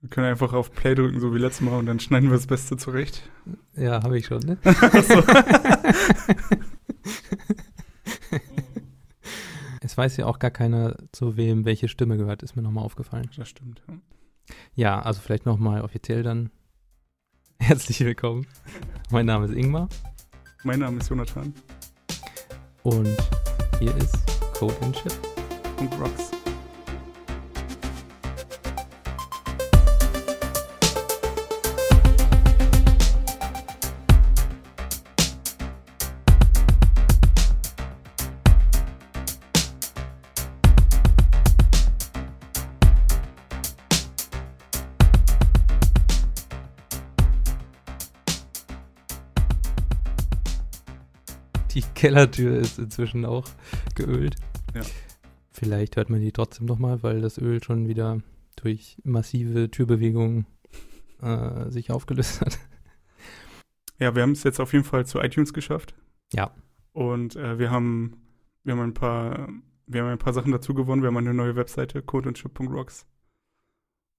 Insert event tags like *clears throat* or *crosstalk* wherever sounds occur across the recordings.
Wir können einfach auf Play drücken, so wie letztes Mal, und dann schneiden wir das Beste zurecht. Ja, habe ich schon, ne? *laughs* *laughs* Es weiß ja auch gar keiner, zu wem welche Stimme gehört, ist mir nochmal aufgefallen. Das stimmt. Ja. Ja, also vielleicht nochmal offiziell dann. *laughs* Herzlich willkommen. Mein Name ist Ingmar Mein Name ist Jonathan und hier ist Code and Chip. und Rocks. Kellertür ist inzwischen auch geölt. Ja. Vielleicht hört man die trotzdem nochmal, weil das Öl schon wieder durch massive Türbewegungen äh, sich aufgelöst hat. Ja, wir haben es jetzt auf jeden Fall zu iTunes geschafft. Ja. Und äh, wir haben, wir haben ein paar, wir haben ein paar Sachen dazu gewonnen. Wir haben eine neue Webseite, codeandchip.rocks.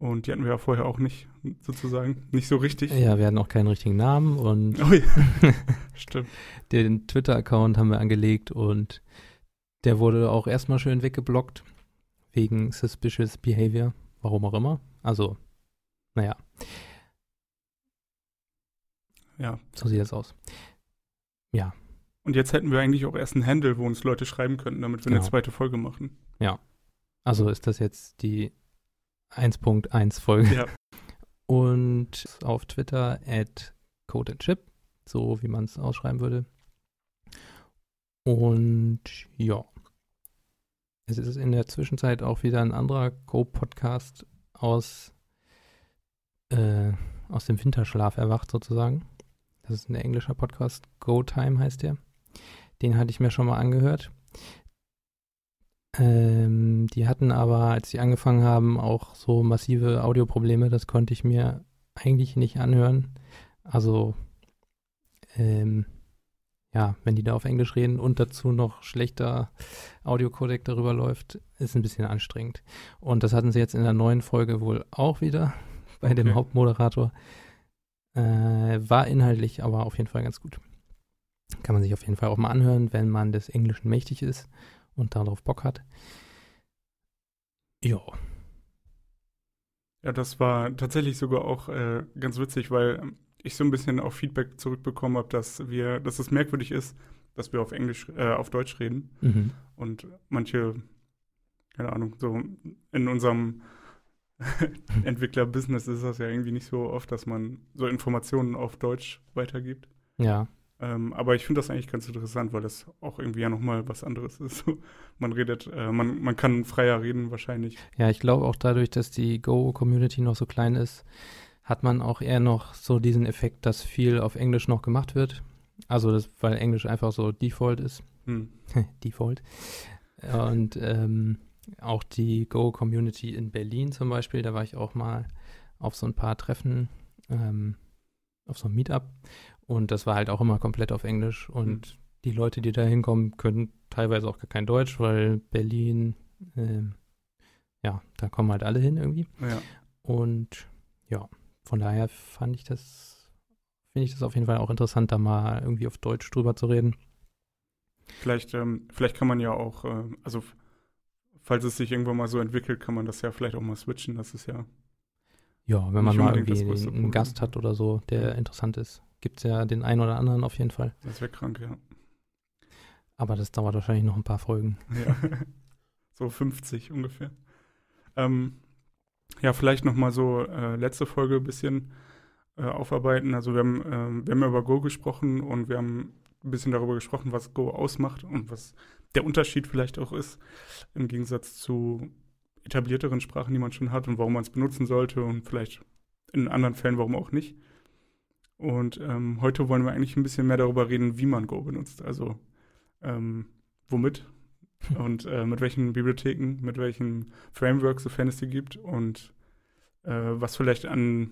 Und die hatten wir ja vorher auch nicht, sozusagen. Nicht so richtig. Ja, wir hatten auch keinen richtigen Namen und Oh ja. *laughs* Stimmt. den Twitter-Account haben wir angelegt und der wurde auch erstmal schön weggeblockt wegen suspicious behavior, warum auch immer. Also, naja, Ja. so sieht das aus. Ja, Und jetzt hätten wir eigentlich auch erst einen Handle, wo uns Leute schreiben könnten, damit wir Genau. eine zweite Folge machen. also ist das jetzt die 1.1 Folge. Ja. Und auf Twitter at codeandchip, so wie man es ausschreiben würde. Und ja, es ist in der Zwischenzeit auch wieder ein anderer Go-Podcast aus, äh, aus dem Winterschlaf erwacht sozusagen. Das ist ein englischer Podcast, Go Time heißt der. Den hatte ich mir schon mal angehört. Ähm, die hatten aber, als sie angefangen haben, auch so massive Audioprobleme. Das konnte ich mir eigentlich nicht anhören. Also, ähm, ja, wenn die da auf Englisch reden und dazu noch schlechter Audiocodec darüber läuft, ist ein bisschen anstrengend. Und das hatten sie jetzt in der neuen Folge wohl auch wieder *laughs* bei dem Okay. Hauptmoderator. Äh, war inhaltlich aber auf jeden Fall ganz gut. Kann man sich auf jeden Fall auch mal anhören, wenn man des Englischen mächtig ist und darauf Bock hat. Ja, Ja, das war tatsächlich sogar auch äh, ganz witzig, weil ähm, ich so ein bisschen auch Feedback zurückbekommen habe, dass wir, dass es merkwürdig ist, dass wir auf Englisch, äh, auf Deutsch reden. mhm. Und manche, keine Ahnung, so in unserem *laughs* Entwickler-Business ist das ja irgendwie nicht so oft, dass man so Informationen auf Deutsch weitergibt. ja, Ähm, aber ich finde das eigentlich ganz interessant, weil das auch irgendwie ja nochmal was anderes ist. *laughs* Man redet, äh, man, man kann freier reden wahrscheinlich. ja, ich glaube auch dadurch, dass die Go-Community noch so klein ist, hat man auch eher noch so diesen Effekt, dass viel auf Englisch noch gemacht wird. Also, das, weil Englisch einfach so Default ist. Hm. *laughs* Default. Und ähm, auch die Go-Community in Berlin zum Beispiel, da war ich auch mal auf so ein paar Treffen, ähm, auf so ein Meetup. Und das war halt auch immer komplett auf Englisch. Und die Leute, die da hinkommen, können teilweise auch gar kein Deutsch, weil Berlin, ähm, ja, da kommen halt alle hin irgendwie. Ja. Und ja, von daher fand ich das, finde ich das auf jeden Fall auch interessant, da mal irgendwie auf Deutsch drüber zu reden. Vielleicht, ähm, vielleicht kann man ja auch, äh, also falls es sich irgendwann mal so entwickelt, kann man das ja vielleicht auch mal switchen. Das ist ja, Ja, wenn man mal irgendwie einen. Gast hat oder so, der interessant ist. Gibt es ja den einen oder anderen auf jeden Fall. das wäre krank, ja. Aber das dauert wahrscheinlich noch ein paar Folgen. ja. *laughs* so 50 ungefähr. Ähm, ja, vielleicht noch mal so äh, letzte Folge ein bisschen äh, aufarbeiten. Also wir haben, ähm, wir haben über Go gesprochen und wir haben ein bisschen darüber gesprochen, was Go ausmacht und was der Unterschied vielleicht auch ist im Gegensatz zu etablierteren Sprachen, die man schon hat und warum man es benutzen sollte und vielleicht in anderen Fällen warum auch nicht. Und ähm, heute wollen wir eigentlich ein bisschen mehr darüber reden, wie man Go benutzt. Also ähm, womit *laughs* und äh, mit welchen Bibliotheken, mit welchen Frameworks, sofern es die gibt und äh, was vielleicht an,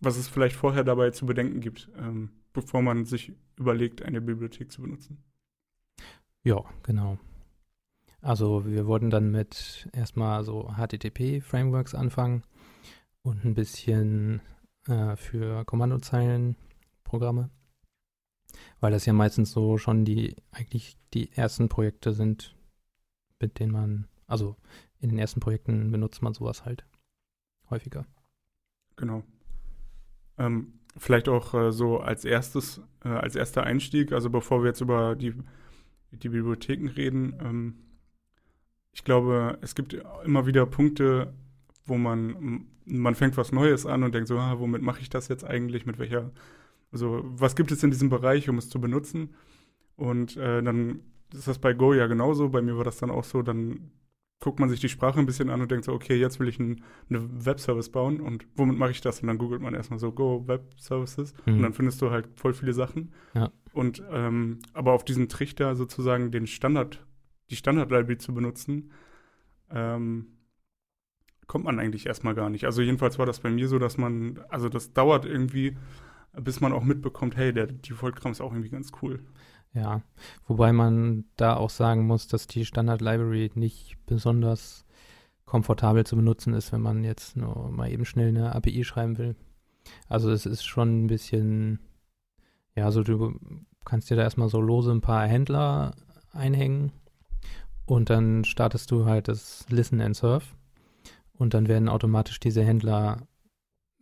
was es vielleicht vorher dabei zu bedenken gibt, ähm, bevor man sich überlegt, eine Bibliothek zu benutzen. Ja, genau. Also wir wollten dann mit erstmal so HTTP-Frameworks anfangen und ein bisschen äh, für Kommandozeilenprogramme, weil das ja meistens so schon die eigentlich die ersten Projekte sind, mit denen man, also in den ersten Projekten benutzt man sowas halt häufiger. Genau. Ähm, vielleicht auch äh, so als erstes, äh, als erster Einstieg, also bevor wir jetzt über die, die Bibliotheken reden, ähm, ich glaube, es gibt immer wieder Punkte, wo man, man fängt was Neues an und denkt so, ah, womit mache ich das jetzt eigentlich, mit welcher, also was gibt es in diesem Bereich, um es zu benutzen? Und äh, dann ist das bei Go ja genauso, bei mir war das dann auch so, dann guckt man sich die Sprache ein bisschen an und denkt so, okay, jetzt will ich einen eine Webservice bauen und womit mache ich das? Und dann googelt man erstmal so Go Web Services mhm. und dann findest du halt voll viele Sachen. Ja. Und ähm, aber auf diesen Trichter sozusagen den Standard, die Standard-Library zu benutzen, ähm, kommt man eigentlich erstmal gar nicht. Also jedenfalls war das bei mir so, dass man, also das dauert irgendwie, bis man auch mitbekommt, hey, der Default-Kram ist auch irgendwie ganz cool. Ja, wobei man da auch sagen muss, dass die Standard Library nicht besonders komfortabel zu benutzen ist, wenn man jetzt nur mal eben schnell eine API schreiben will. Also es ist schon ein bisschen, ja, also du kannst dir da erstmal so lose ein paar Händler einhängen und dann startest du halt das Listen and Serve und dann werden automatisch diese Händler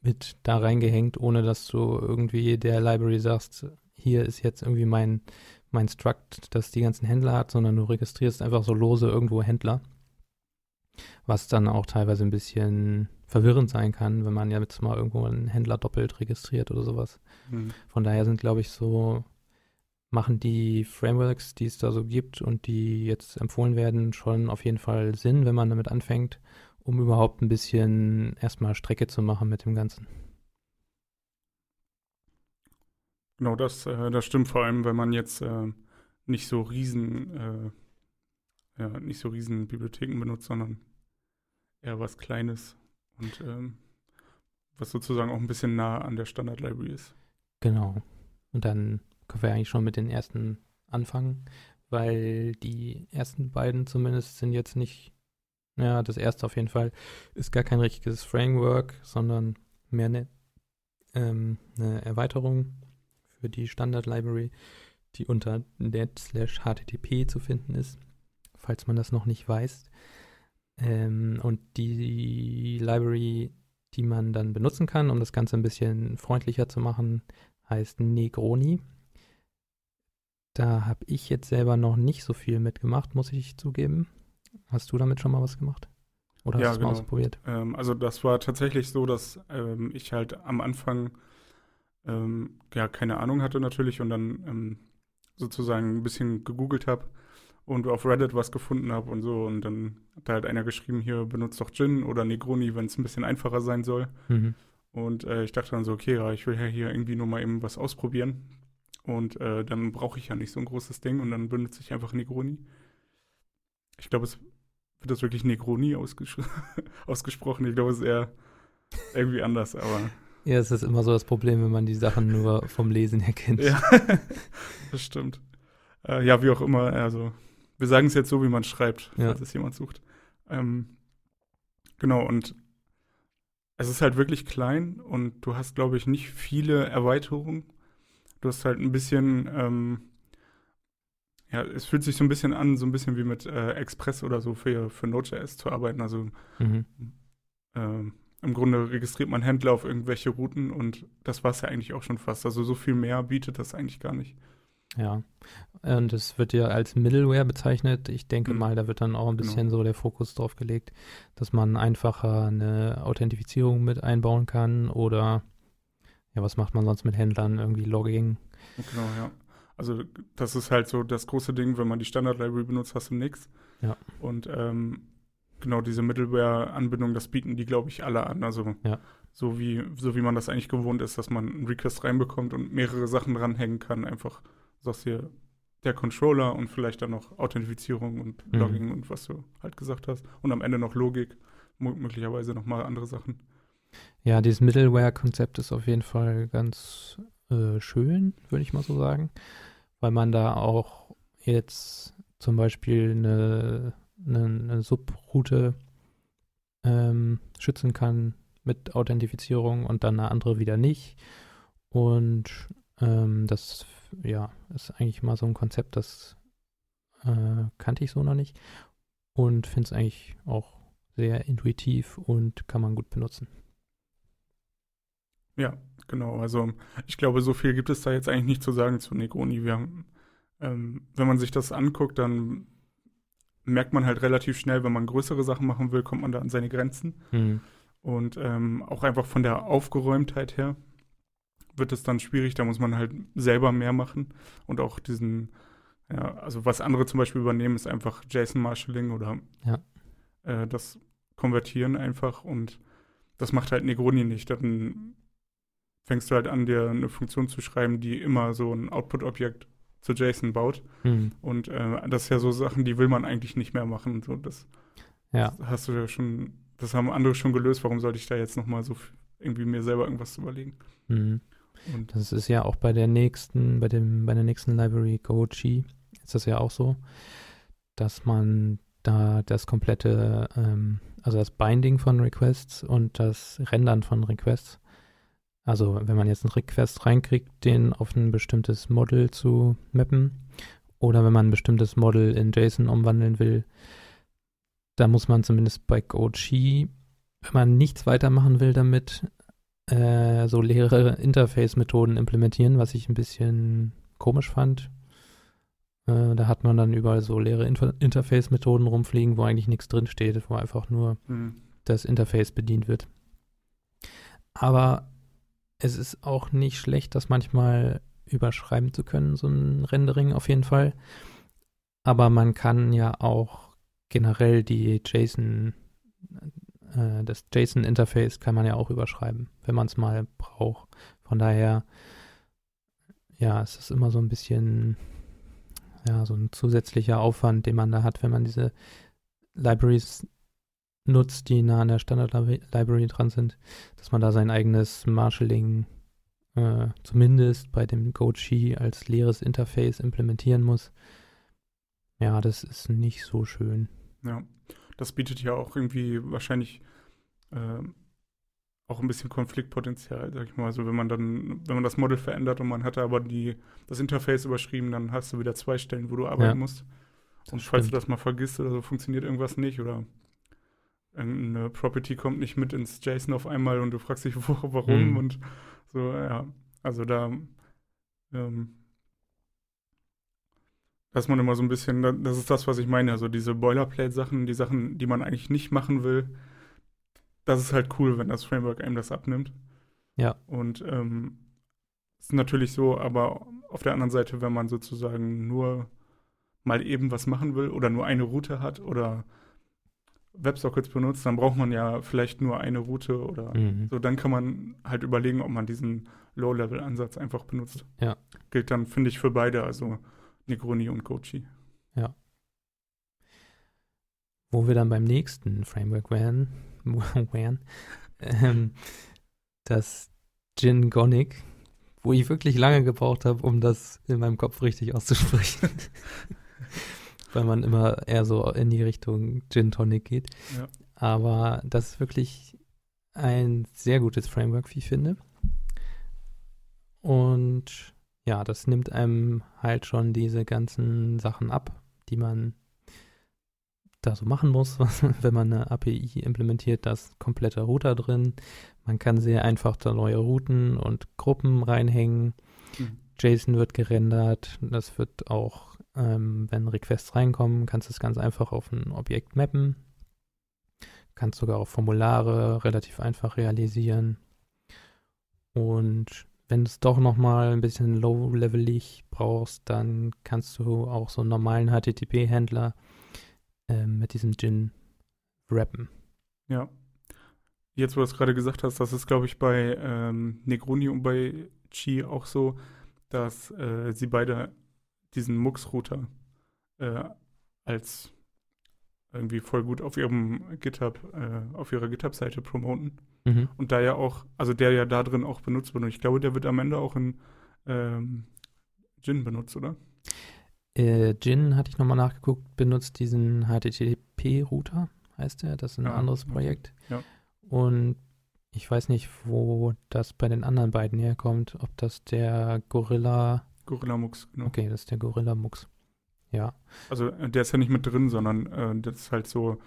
mit da reingehängt, ohne dass du irgendwie der Library sagst, hier ist jetzt irgendwie mein mein Struct, das die ganzen Händler hat, sondern du registrierst einfach so lose irgendwo Händler. Was dann auch teilweise ein bisschen verwirrend sein kann, wenn man ja jetzt mal irgendwo einen Händler doppelt registriert oder sowas. Mhm. Von daher sind, glaube ich, so, machen die Frameworks, die es da so gibt und die jetzt empfohlen werden, schon auf jeden Fall Sinn, wenn man damit anfängt, um überhaupt ein bisschen erstmal Strecke zu machen mit dem Ganzen. Genau, das, äh, das stimmt vor allem, wenn man jetzt äh, nicht so riesen, äh, ja, nicht so riesen Bibliotheken benutzt, sondern eher was Kleines und ähm, was sozusagen auch ein bisschen nah an der Standard Library ist. Genau. Und dann können wir eigentlich schon mit den ersten anfangen, weil die ersten beiden zumindest sind jetzt nicht, naja, das erste auf jeden Fall ist gar kein richtiges Framework, sondern mehr eine, ähm, eine Erweiterung für die Standard-Library, die unter net slash http zu finden ist, falls man das noch nicht weiß. Ähm, und die Library, die man dann benutzen kann, um das Ganze ein bisschen freundlicher zu machen, heißt Negroni. Da habe ich jetzt selber noch nicht so viel mitgemacht, muss ich zugeben. Hast du damit schon mal was gemacht? Oder ja, hast du genau. mal ausprobiert? Ähm, also das war tatsächlich so, dass ähm, ich halt am Anfang ähm, ja keine Ahnung hatte natürlich und dann ähm, sozusagen ein bisschen gegoogelt habe und auf Reddit was gefunden habe und so und dann hat da halt einer geschrieben, hier benutzt doch Gin oder Negroni, wenn es ein bisschen einfacher sein soll. Mhm. Und äh, ich dachte dann so, okay, ja, ich will ja hier irgendwie nur mal eben was ausprobieren. Und äh, dann brauche ich ja nicht so ein großes Ding und dann benutze ich einfach Negroni. Ich glaube, es wird das wirklich Negroni ausges *laughs* ausgesprochen. Ich glaube, es ist eher irgendwie anders, aber *laughs* ja, es ist immer so das Problem, wenn man die Sachen nur vom Lesen her kennt. Ja, *laughs* das stimmt. Äh, ja, wie auch immer, also wir sagen es jetzt so, wie man schreibt, falls ja. es jemand sucht. Ähm, genau, und es ist halt wirklich klein und du hast, glaube ich, nicht viele Erweiterungen. Du hast halt ein bisschen, ähm, ja, es fühlt sich so ein bisschen an, so ein bisschen wie mit äh, Express oder so für, für Node.js zu arbeiten. Also mhm. ähm, im Grunde registriert man Händler auf irgendwelche Routen und das war es ja eigentlich auch schon fast. Also so viel mehr bietet das eigentlich gar nicht. Ja, und es wird ja als Middleware bezeichnet. Ich denke mhm. mal, da wird dann auch ein bisschen genau. so der Fokus drauf gelegt, dass man einfacher eine Authentifizierung mit einbauen kann oder ja, was macht man sonst mit Händlern? Irgendwie Logging. Genau, ja. Also das ist halt so das große Ding, wenn man die Standard-Library benutzt, hast du nichts. Ja. Und ähm, genau diese Middleware-Anbindung, das bieten die, glaube ich, alle an. Also ja. so, wie, so wie man das eigentlich gewohnt ist, dass man einen Request reinbekommt und mehrere Sachen dranhängen kann. Einfach sagst hier der Controller und vielleicht dann noch Authentifizierung und mhm. Logging mhm. und was du halt gesagt hast. Und am Ende noch Logik, möglicherweise nochmal andere Sachen. Ja, dieses Middleware-Konzept ist auf jeden Fall ganz äh, schön, würde ich mal so sagen, weil man da auch jetzt zum Beispiel eine eine, eine Subroute ähm, schützen kann mit Authentifizierung und dann eine andere wieder nicht. Und ähm, das ja, ist eigentlich mal so ein Konzept, das äh, kannte ich so noch nicht und finde es eigentlich auch sehr intuitiv und kann man gut benutzen. Ja, genau. Also ich glaube, so viel gibt es da jetzt eigentlich nicht zu sagen zu Negroni. Wir haben, ähm, wenn man sich das anguckt, dann merkt man halt relativ schnell, wenn man größere Sachen machen will, kommt man da an seine Grenzen. Mhm. Und ähm, auch einfach von der Aufgeräumtheit her wird es dann schwierig. Da muss man halt selber mehr machen und auch diesen, ja, also was andere zum Beispiel übernehmen, ist einfach JSON Marshalling oder ja. äh, das Konvertieren einfach und das macht halt Negroni nicht. Dann fängst du halt an, dir eine Funktion zu schreiben, die immer so ein Output-Objekt zu JSON baut. Mhm. Und äh, das ist ja so Sachen, die will man eigentlich nicht mehr machen. So, das, ja. das hast du ja schon, das haben andere schon gelöst. Warum sollte ich da jetzt nochmal so irgendwie mir selber irgendwas überlegen? Mhm. Und das ist ja auch bei der nächsten, bei dem, bei der nächsten Library Goji ist das ja auch so, dass man da das komplette, ähm, also das Binding von Requests und das Rendern von Requests also wenn man jetzt einen Request reinkriegt, den auf ein bestimmtes Model zu mappen oder wenn man ein bestimmtes Model in JSON umwandeln will, da muss man zumindest bei GoChi, wenn man nichts weitermachen will damit, äh, so leere *laughs* Interface-Methoden implementieren, was ich ein bisschen komisch fand. Äh, da hat man dann überall so leere Inter Interface-Methoden rumfliegen, wo eigentlich nichts drinsteht, wo einfach nur mhm. das Interface bedient wird. Aber es ist auch nicht schlecht, das manchmal überschreiben zu können, so ein Rendering auf jeden Fall. Aber man kann ja auch generell die JSON, äh, das JSON-Interface kann man ja auch überschreiben, wenn man es mal braucht. Von daher, ja, es ist immer so ein bisschen, ja, so ein zusätzlicher Aufwand, den man da hat, wenn man diese Libraries nutzt, die nah an der Standard-Library dran sind, dass man da sein eigenes Marshalling äh, zumindest bei dem Goji als leeres Interface implementieren muss. Ja, das ist nicht so schön. Ja, das bietet ja auch irgendwie wahrscheinlich äh, auch ein bisschen Konfliktpotenzial, sag ich mal. Also wenn man dann, wenn man das Model verändert und man hatte aber die, das Interface überschrieben, dann hast du wieder zwei Stellen, wo du arbeiten ja, musst. Und falls stimmt. du das mal vergisst oder so, funktioniert irgendwas nicht oder eine Property kommt nicht mit ins JSON auf einmal und du fragst dich, *laughs* wo, warum mhm. und so, ja. Also da, ähm, dass man immer so ein bisschen, das ist das, was ich meine, also diese Boilerplate-Sachen, die Sachen, die man eigentlich nicht machen will, das ist halt cool, wenn das Framework einem das abnimmt. Ja. Und ähm, ist natürlich so, aber auf der anderen Seite, wenn man sozusagen nur mal eben was machen will oder nur eine Route hat oder WebSockets benutzt, dann braucht man ja vielleicht nur eine Route oder mhm. so. Dann kann man halt überlegen, ob man diesen Low-Level-Ansatz einfach benutzt. Ja. Gilt dann, finde ich, für beide, also Negroni und Kochi. Ja. Wo wir dann beim nächsten Framework wären, *laughs* wären ähm, das Gingonic, wo ich wirklich lange gebraucht habe, um das in meinem Kopf richtig auszusprechen. *laughs* weil man immer eher so in die Richtung Gin Tonic geht. Ja. Aber das ist wirklich ein sehr gutes Framework, wie ich finde. Und ja, das nimmt einem halt schon diese ganzen Sachen ab, die man da so machen muss, *laughs* wenn man eine API implementiert, da ist kompletter Router drin. Man kann sehr einfach da neue Routen und Gruppen reinhängen. Mhm. JSON wird gerendert. Das wird auch ähm, wenn Requests reinkommen, kannst du es ganz einfach auf ein Objekt mappen. Kannst sogar auch Formulare relativ einfach realisieren. Und wenn du es doch nochmal ein bisschen low-levelig brauchst, dann kannst du auch so einen normalen HTTP-Händler äh, mit diesem Gin wrappen. Ja. Jetzt, wo du es gerade gesagt hast, das ist, glaube ich, bei ähm, Negroni und bei Chi auch so, dass äh, sie beide diesen Mux-Router äh, als irgendwie voll gut auf ihrem GitHub, äh, auf ihrer GitHub-Seite promoten. Mhm. Und da ja auch, also der ja da drin auch benutzt wird. Und ich glaube, der wird am Ende auch in ähm, Gin benutzt, oder? Äh, Gin, hatte ich nochmal nachgeguckt, benutzt diesen HTTP-Router, heißt der. Das ist ein ja, anderes Projekt. Ja. Und Ich weiß nicht, wo das bei den anderen beiden herkommt. Ob das der Gorilla. Gorilla Mux, genau. Okay, das ist der Gorilla Mux. Ja. Also äh, der ist ja nicht mit drin, sondern äh, das ist halt so,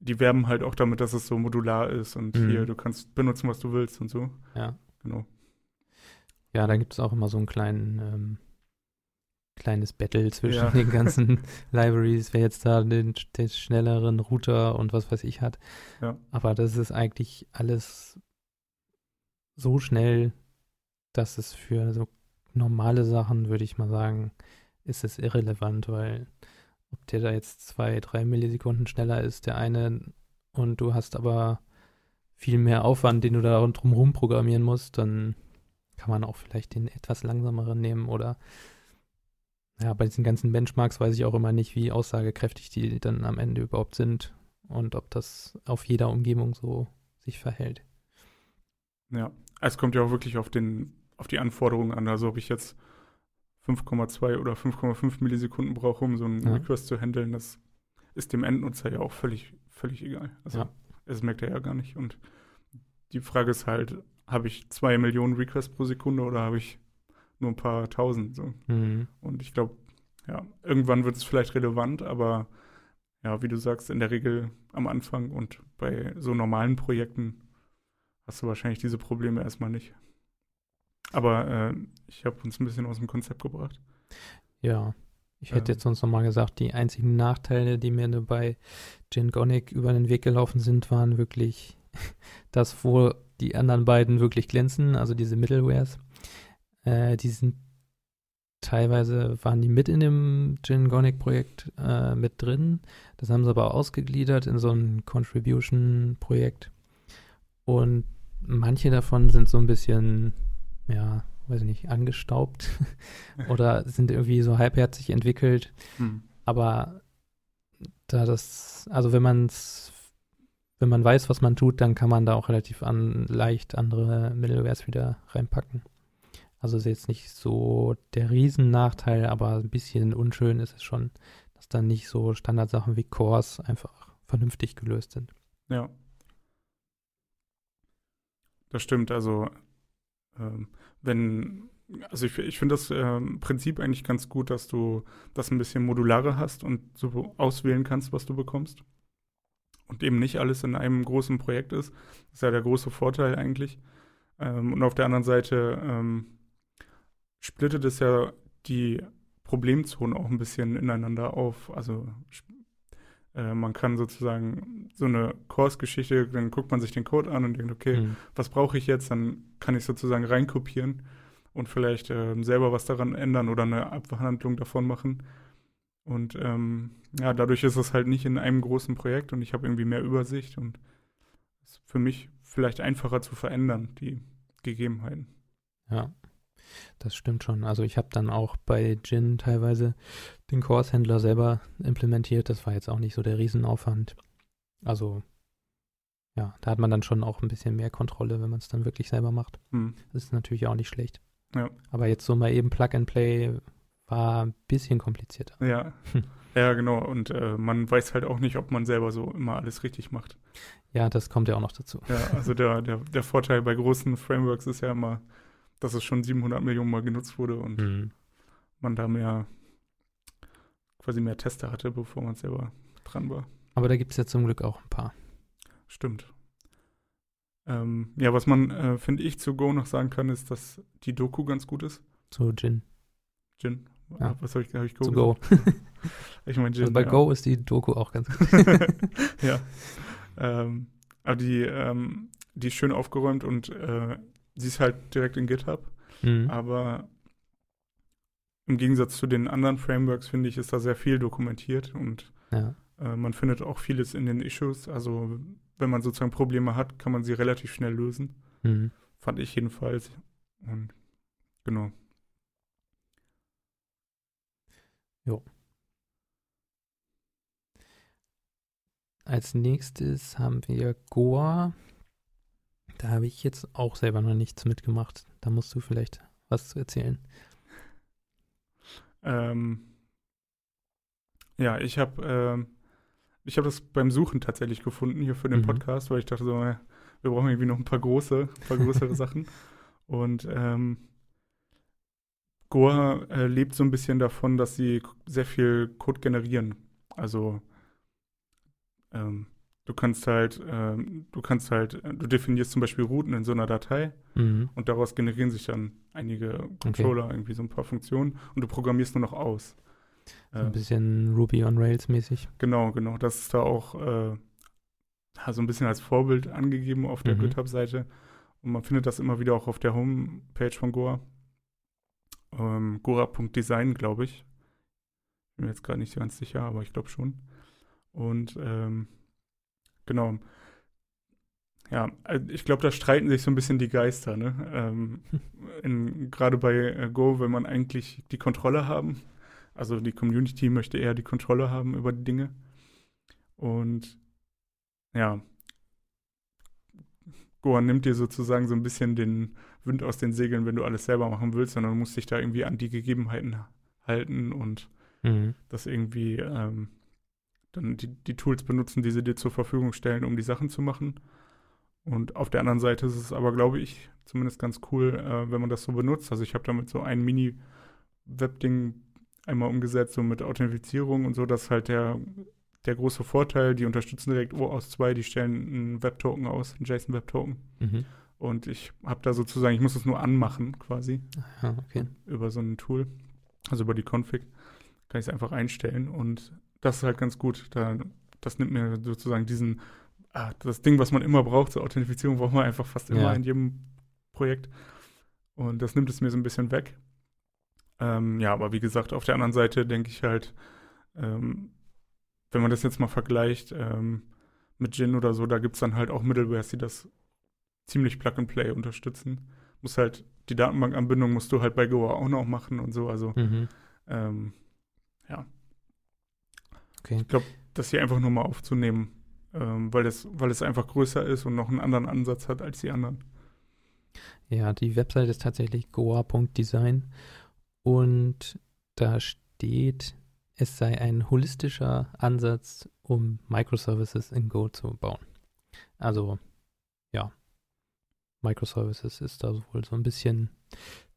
die werben halt auch damit, dass es so modular ist und Mhm. hier, du kannst benutzen, was du willst und so. Ja. Genau. Ja, da gibt es auch immer so einen kleinen, ähm, kleines Battle zwischen Ja. den ganzen *laughs* Libraries, wer jetzt da den, den schnelleren Router und was weiß ich hat. Ja. Aber das ist eigentlich alles so schnell, dass es für so normale Sachen, würde ich mal sagen, ist es irrelevant, weil ob der da jetzt zwei, drei Millisekunden schneller ist, der eine, und du hast aber viel mehr Aufwand, den du da drumherum programmieren musst, dann kann man auch vielleicht den etwas langsameren nehmen oder ja, bei diesen ganzen Benchmarks weiß ich auch immer nicht, wie aussagekräftig die dann am Ende überhaupt sind und ob das auf jeder Umgebung so sich verhält. Ja. Es kommt ja auch wirklich auf den, auf die Anforderungen an. Also ob ich jetzt 5,2 oder 5,5 Millisekunden brauche, um so einen Ja. Request zu handeln, das ist dem Endnutzer ja auch völlig, völlig egal. Also Ja. das merkt er ja gar nicht. Und die Frage ist halt, habe ich zwei Millionen Requests pro Sekunde oder habe ich nur ein paar tausend? So. Mhm. Und ich glaube, ja, irgendwann wird es vielleicht relevant, aber ja, wie du sagst, in der Regel am Anfang und bei so normalen Projekten hast du wahrscheinlich diese Probleme erstmal nicht. Aber äh, ich habe uns ein bisschen aus dem Konzept gebracht. Ja, ich hätte Ähm. jetzt sonst nochmal gesagt, die einzigen Nachteile, die mir nur bei Gingonic über den Weg gelaufen sind, waren wirklich *laughs* das, wo die anderen beiden wirklich glänzen, also diese Middlewares. Äh, die sind teilweise waren die mit in dem Gingonic-Projekt äh, mit drin. Das haben sie aber ausgegliedert in so ein Contribution-Projekt. Und manche davon sind so ein bisschen, ja, weiß ich nicht, angestaubt *laughs* oder sind irgendwie so halbherzig entwickelt. Hm. Aber da das, also wenn man es, wenn man weiß, was man tut, dann kann man da auch relativ an, leicht andere Middlewares wieder reinpacken. Also ist jetzt nicht so der Riesennachteil, aber ein bisschen unschön ist es schon, dass dann nicht so Standardsachen wie Cores einfach vernünftig gelöst sind. Ja. Das stimmt. Also, ähm, wenn, also ich, ich finde das ähm, Prinzip eigentlich ganz gut, dass du das ein bisschen modularer hast und so auswählen kannst, was du bekommst. Und eben nicht alles in einem großen Projekt ist. Das ist ja der große Vorteil eigentlich. Ähm, und auf der anderen Seite ähm, splittet es ja die Problemzonen auch ein bisschen ineinander auf. Also äh, man kann sozusagen so eine Course-Geschichte, dann guckt man sich den Code an und denkt, okay, Mhm. was brauche ich jetzt? Dann kann ich sozusagen reinkopieren und vielleicht ähm, selber was daran ändern oder eine Abhandlung davon machen. Und ähm, ja, dadurch ist es halt nicht in einem großen Projekt und ich habe irgendwie mehr Übersicht und es ist für mich vielleicht einfacher zu verändern, die Gegebenheiten. Ja, das stimmt schon. Also ich habe dann auch bei Gin teilweise den Course-Händler selber implementiert. Das war jetzt auch nicht so der Riesenaufwand. Also ja, da hat man dann schon auch ein bisschen mehr Kontrolle, wenn man es dann wirklich selber macht. Hm. Das ist natürlich auch nicht schlecht. Ja. Aber jetzt so mal eben Plug and Play war ein bisschen komplizierter. Ja, Hm. ja, genau. Und äh, man weiß halt auch nicht, ob man selber so immer alles richtig macht. Ja, das kommt ja auch noch dazu. Ja, also der, der, der Vorteil bei großen Frameworks ist ja immer, dass es schon 700 Millionen Mal genutzt wurde und Mhm. man da mehr, quasi mehr Tester hatte, bevor man selber dran war. Aber da gibt es ja zum Glück auch ein paar. Stimmt. Ähm, ja, was man, äh, finde ich, zu Go noch sagen kann, ist, dass die Doku ganz gut ist. Zu Gin. Gin. Ja. Was habe ich, hab ich Go? Zu Go. *laughs* Ich meine Gin. Also bei ja. Go ist die Doku auch ganz gut. *laughs* ja. Ähm, aber die, ähm, die ist schön aufgeräumt und äh, sie ist halt direkt in GitHub. Mhm. Aber im Gegensatz zu den anderen Frameworks, finde ich, ist da sehr viel dokumentiert und Ja. äh, man findet auch vieles in den Issues. Also wenn man sozusagen Probleme hat, kann man sie relativ schnell lösen. Mhm. Fand ich jedenfalls. Und genau. Als nächstes haben wir Goa. Da habe ich jetzt auch selber noch nichts mitgemacht. Da musst du vielleicht was zu erzählen. Ähm, ja, ich habe ähm, ich habe das beim Suchen tatsächlich gefunden hier für den Mhm. Podcast, weil ich dachte so, wir brauchen irgendwie noch ein paar große, ein paar größere *laughs* Sachen. Und ähm, Goa äh, lebt so ein bisschen davon, dass sie sehr viel Code generieren. Also ähm, du kannst halt, ähm, du kannst halt, du definierst zum Beispiel Routen in so einer Datei Mhm. und daraus generieren sich dann einige Controller, irgendwie so ein paar Funktionen und du programmierst nur noch aus. So Äh, ein bisschen Ruby on Rails mäßig. Genau, genau. Das ist da auch äh, so ein bisschen als Vorbild angegeben auf der Mhm. GitHub-Seite. Und man findet das immer wieder auch auf der Homepage von Goa. Ähm, Gora.design, glaube ich. Bin mir jetzt gerade nicht ganz sicher, aber ich glaube schon. Und ähm, genau. Ja, also ich glaube, da streiten sich so ein bisschen die Geister, ne? Ähm, *laughs* in- Gerade bei äh, Go will man eigentlich die Kontrolle haben. Also die Community möchte eher die Kontrolle haben über die Dinge. Und ja, Goa nimmt dir sozusagen so ein bisschen den Wind aus den Segeln, wenn du alles selber machen willst, sondern du musst dich da irgendwie an die Gegebenheiten halten und Mhm. das irgendwie ähm, dann die, die Tools benutzen, die sie dir zur Verfügung stellen, um die Sachen zu machen. Und auf der anderen Seite ist es aber, glaube ich, zumindest ganz cool, äh, wenn man das so benutzt. Also ich habe damit so ein Mini-Web-Ding einmal umgesetzt, so mit Authentifizierung und so. Das ist halt der, der große Vorteil. Die unterstützen direkt OAuth 2, die stellen einen Web-Token aus, einen JSON-Web-Token. Mhm. Und ich habe da sozusagen, ich muss es nur anmachen quasi Ja, okay. über so ein Tool, also über die Config, kann ich es einfach einstellen und das ist halt ganz gut. Da, das nimmt mir sozusagen diesen, ah, das Ding, was man immer braucht zur Authentifizierung, braucht man einfach fast immer Ja. in jedem Projekt und das nimmt es mir so ein bisschen weg. Ähm, ja, aber wie gesagt, auf der anderen Seite denke ich halt, ähm, wenn man das jetzt mal vergleicht ähm, mit Gin oder so, da gibt es dann halt auch Middlewares, die das ziemlich Plug-and-Play unterstützen. Muss halt, die Datenbankanbindung musst du halt bei Goa auch noch machen und so. Also, Mhm. ähm, ja. Okay. Ich glaube, das hier einfach nur mal aufzunehmen, ähm, weil, das, weil es einfach größer ist und noch einen anderen Ansatz hat als die anderen. Ja, die Website ist tatsächlich goa.design und da steht, es sei ein holistischer Ansatz, um Microservices in Go zu bauen. Also, ja, Microservices ist da wohl so ein bisschen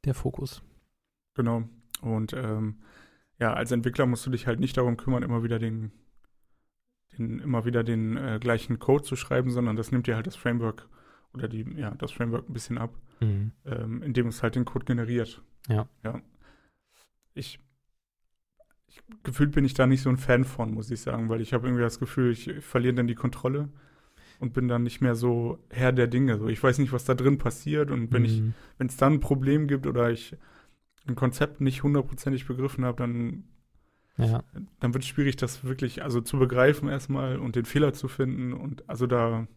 der Fokus. Genau. Und ähm, ja, als Entwickler musst du dich halt nicht darum kümmern, immer wieder den, den immer wieder den äh, gleichen Code zu schreiben, sondern das nimmt dir halt das Framework oder die, ja, das Framework ein bisschen ab. Mhm. ähm, indem es halt den Code generiert. Ja. Ja. Ich, ich gefühlt bin ich da nicht so ein Fan von, muss ich sagen, weil ich habe irgendwie das Gefühl, ich, ich verliere dann die Kontrolle und bin dann nicht mehr so Herr der Dinge. So, ich weiß nicht, was da drin passiert und wenn ich, Mhm. wenn es dann ein Problem gibt oder ich ein Konzept nicht hundertprozentig begriffen habe, dann, Ja, dann wird es schwierig, das wirklich also zu begreifen erstmal und den Fehler zu finden und also da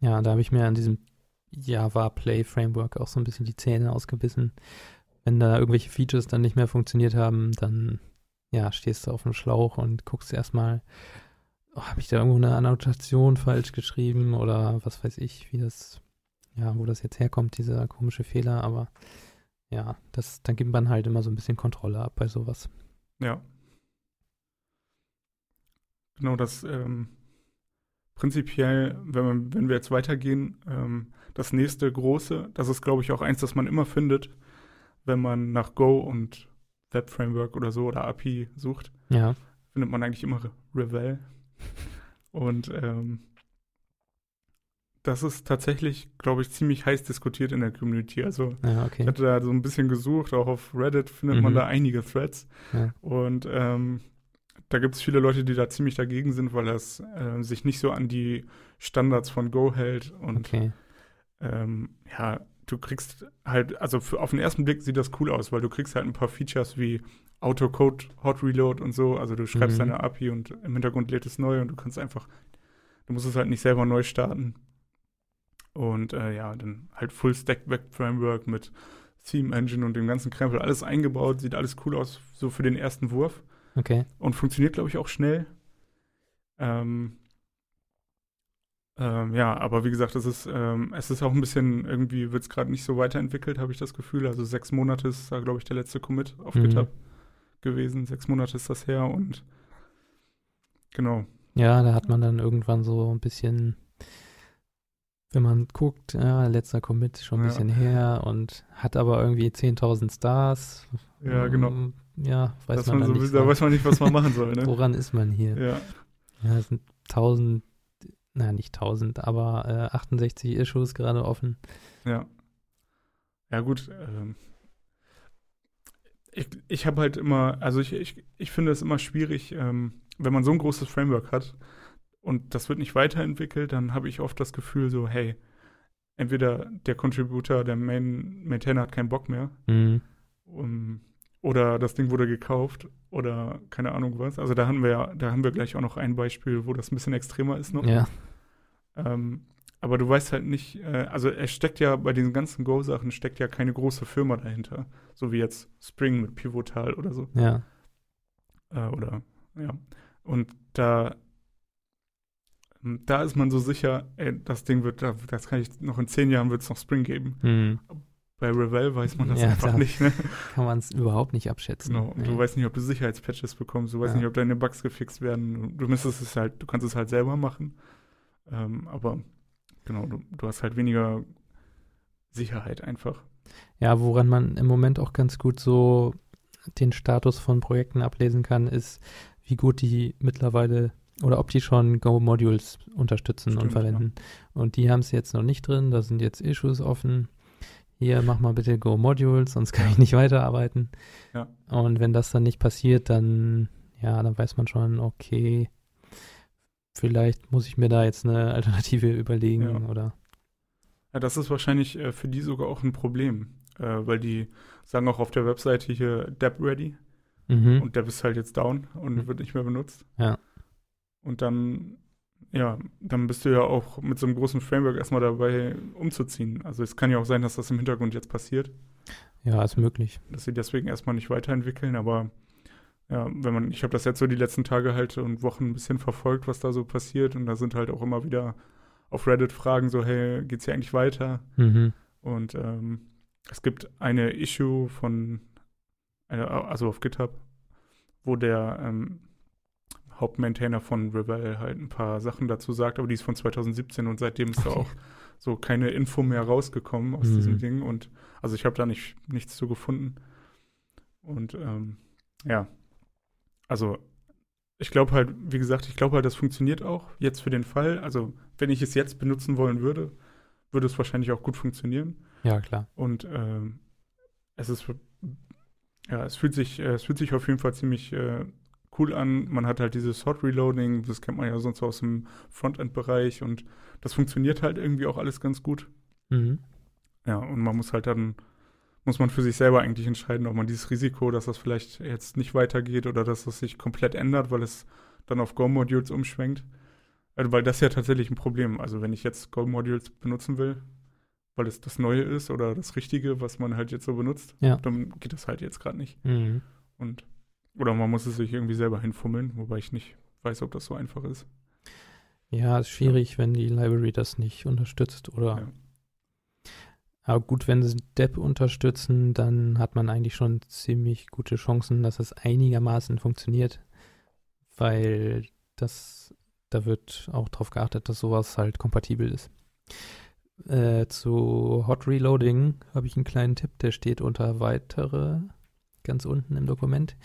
ja, da habe ich mir an diesem Java Play Framework auch so ein bisschen die Zähne ausgebissen. Wenn da irgendwelche Features dann nicht mehr funktioniert haben, dann ja, stehst du auf dem Schlauch und guckst erstmal, oh, habe ich da irgendwo eine Annotation falsch geschrieben oder was weiß ich, wie das, ja, wo das jetzt herkommt, dieser komische Fehler, aber ja, das, dann gibt man halt immer so ein bisschen Kontrolle ab bei sowas. Ja. Genau, das ähm, prinzipiell, wenn, man, wenn wir jetzt weitergehen, ähm, das nächste große, das ist, glaube ich, auch eins, das man immer findet, wenn man nach Go und Web Framework oder so oder API sucht, Ja, findet man eigentlich immer Re- Revel. Und ähm, das ist tatsächlich, glaube ich, ziemlich heiß diskutiert in der Community. Also ja, ich okay. hatte da so ein bisschen gesucht, auch auf Reddit findet man Mhm. da einige Threads. Ja. Und ähm, da gibt es viele Leute, die da ziemlich dagegen sind, weil das äh, sich nicht so an die Standards von Go hält. Und Okay. ähm, ja, du kriegst halt, also für, auf den ersten Blick sieht das cool aus, weil du kriegst halt ein paar Features wie Autocode, Hot Reload und so. Also du schreibst Mhm. deine API und im Hintergrund lädt es neu und du kannst einfach, du musst es halt nicht selber neu starten. Und äh, ja, dann halt Full Stack Web Framework mit Theme Engine und dem ganzen Krempel, alles eingebaut, sieht alles cool aus, so für den ersten Wurf Okay. und funktioniert, glaube ich, auch schnell. Ähm, ähm, ja, aber wie gesagt, es ist, ähm, es ist auch ein bisschen, irgendwie wird es gerade nicht so weiterentwickelt, habe ich das Gefühl. Also sechs Monate ist da, glaube ich, der letzte Commit auf Mhm. GitHub gewesen. Sechs Monate ist das her und genau. Ja, da hat man dann irgendwann so ein bisschen wenn man guckt, ja, letzter Commit schon ein Ja. bisschen her und hat aber irgendwie 10.000 Stars. Ja, genau. Mm, Ja, weiß man, man so, nicht. da weiß man nicht, was man machen soll, ne? *laughs* Woran ist man hier? Ja, Ja, es sind 1000, na nicht 1000, aber äh, 68 Issues gerade offen. ja. Ja, gut. Ähm, ich ich habe halt immer, also ich, ich, ich finde es immer schwierig, ähm, wenn man so ein großes Framework hat und das wird nicht weiterentwickelt, dann habe ich oft das Gefühl so, hey, entweder der Contributor, der Main Maintainer hat keinen Bock mehr Mhm. um, oder das Ding wurde gekauft oder keine Ahnung was. Also da haben wir da haben wir gleich auch noch ein Beispiel, wo das ein bisschen extremer ist noch. Ja, Ähm, aber du weißt halt nicht, äh, also es steckt ja bei diesen ganzen Go-Sachen steckt ja keine große Firma dahinter, so wie jetzt Spring mit Pivotal oder so. ja, Äh, oder ja. Und da, da ist man so sicher, ey, das Ding wird, da- das kann ich noch in zehn Jahren wird es noch Spring geben. mhm. Bei Revell weiß man das Ja, einfach klar. nicht. Ne? kann man es überhaupt nicht abschätzen. Genau. Nee. du weißt nicht, ob du Sicherheitspatches bekommst, du weißt Ja. nicht, ob deine Bugs gefixt werden. Du müsstest es halt, du kannst es halt selber machen. Ähm, aber genau, du, du hast halt weniger Sicherheit einfach. Ja, woran man im Moment auch ganz gut so den Status von Projekten ablesen kann, ist, wie gut die mittlerweile oder ob die schon Go-Modules unterstützen und Stimmt, verwenden. Und die haben es jetzt noch nicht drin, da sind jetzt Issues offen. Hier, mach mal bitte Go-Modules, sonst kann ich nicht weiterarbeiten. Ja. Und wenn das dann nicht passiert, dann, ja, dann weiß man schon, okay, vielleicht muss ich mir da jetzt eine Alternative *laughs* überlegen Ja. oder. Ja, das ist wahrscheinlich äh, für die sogar auch ein Problem, äh, weil die sagen auch auf der Webseite hier Deb ready Mhm. und Deb ist halt jetzt down und Mhm. wird nicht mehr benutzt. Ja. Und dann, ja, dann bist du ja auch mit so einem großen Framework erstmal dabei umzuziehen. Also es kann ja auch sein, dass das im Hintergrund jetzt passiert. ja, ist möglich. dass sie deswegen erstmal nicht weiterentwickeln, aber ja, wenn man, ich habe das jetzt so die letzten Tage halt und Wochen ein bisschen verfolgt, was da so passiert und da sind halt auch immer wieder auf Reddit Fragen so, hey, geht's hier eigentlich weiter? Mhm. Und ähm, es gibt eine Issue von, eine, also auf GitHub, wo der ähm, Hauptmaintainer von Revell halt ein paar Sachen dazu sagt, aber die ist von 2017 und seitdem ist da Okay. auch so keine Info mehr rausgekommen aus Mhm. diesem Ding und also ich habe da nicht nichts zu gefunden und ähm, ja, also ich glaube halt, wie gesagt, ich glaube halt, das funktioniert auch jetzt für den Fall. Also wenn ich es jetzt benutzen wollen würde, würde es wahrscheinlich auch gut funktionieren. Ja, klar. Und ähm, es ist, ja, es fühlt sich, äh, es fühlt sich auf jeden Fall ziemlich äh, cool an. Man hat halt dieses Hot Reloading, das kennt man ja sonst aus dem Frontend-Bereich und das funktioniert halt irgendwie auch alles ganz gut. Mhm. Ja, und man muss halt dann, muss man für sich selber eigentlich entscheiden, ob man dieses Risiko, dass das vielleicht jetzt nicht weitergeht oder dass das sich komplett ändert, weil es dann auf Go-Modules umschwenkt. Also, weil das ist ja tatsächlich ein Problem. Also wenn ich jetzt Go-Modules benutzen will, weil es das Neue ist oder das Richtige, was man halt jetzt so benutzt, Ja. dann geht das halt jetzt gerade nicht. Mhm. Und oder man muss es sich irgendwie selber hinfummeln, wobei ich nicht weiß, ob das so einfach ist. Ja, ist schwierig, wenn die Library das nicht unterstützt oder. Ja. Aber gut, wenn sie Depp unterstützen, dann hat man eigentlich schon ziemlich gute Chancen, dass es einigermaßen funktioniert, weil das, da wird auch darauf geachtet, dass sowas halt kompatibel ist. Äh, zu Hot Reloading habe ich einen kleinen Tipp, der steht unter weitere ganz unten im Dokument.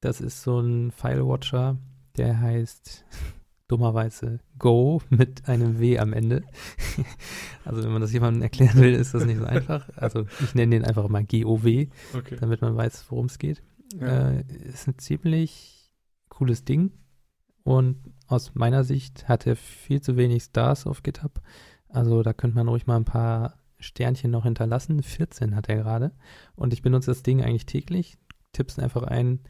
Das ist so ein File-Watcher, der heißt *laughs* dummerweise Go *laughs* mit einem W am Ende. *laughs* also wenn man das jemandem erklären will, ist das nicht so einfach. Also ich nenne den einfach mal GOW, Okay. damit man weiß, worum es geht. Ja. Äh, ist ein ziemlich cooles Ding und aus meiner Sicht hat er viel zu wenig Stars auf GitHub. Also da könnte man ruhig mal ein paar Sternchen noch hinterlassen. 14 hat er gerade. Und ich benutze das Ding eigentlich täglich. Tippst einfach ein,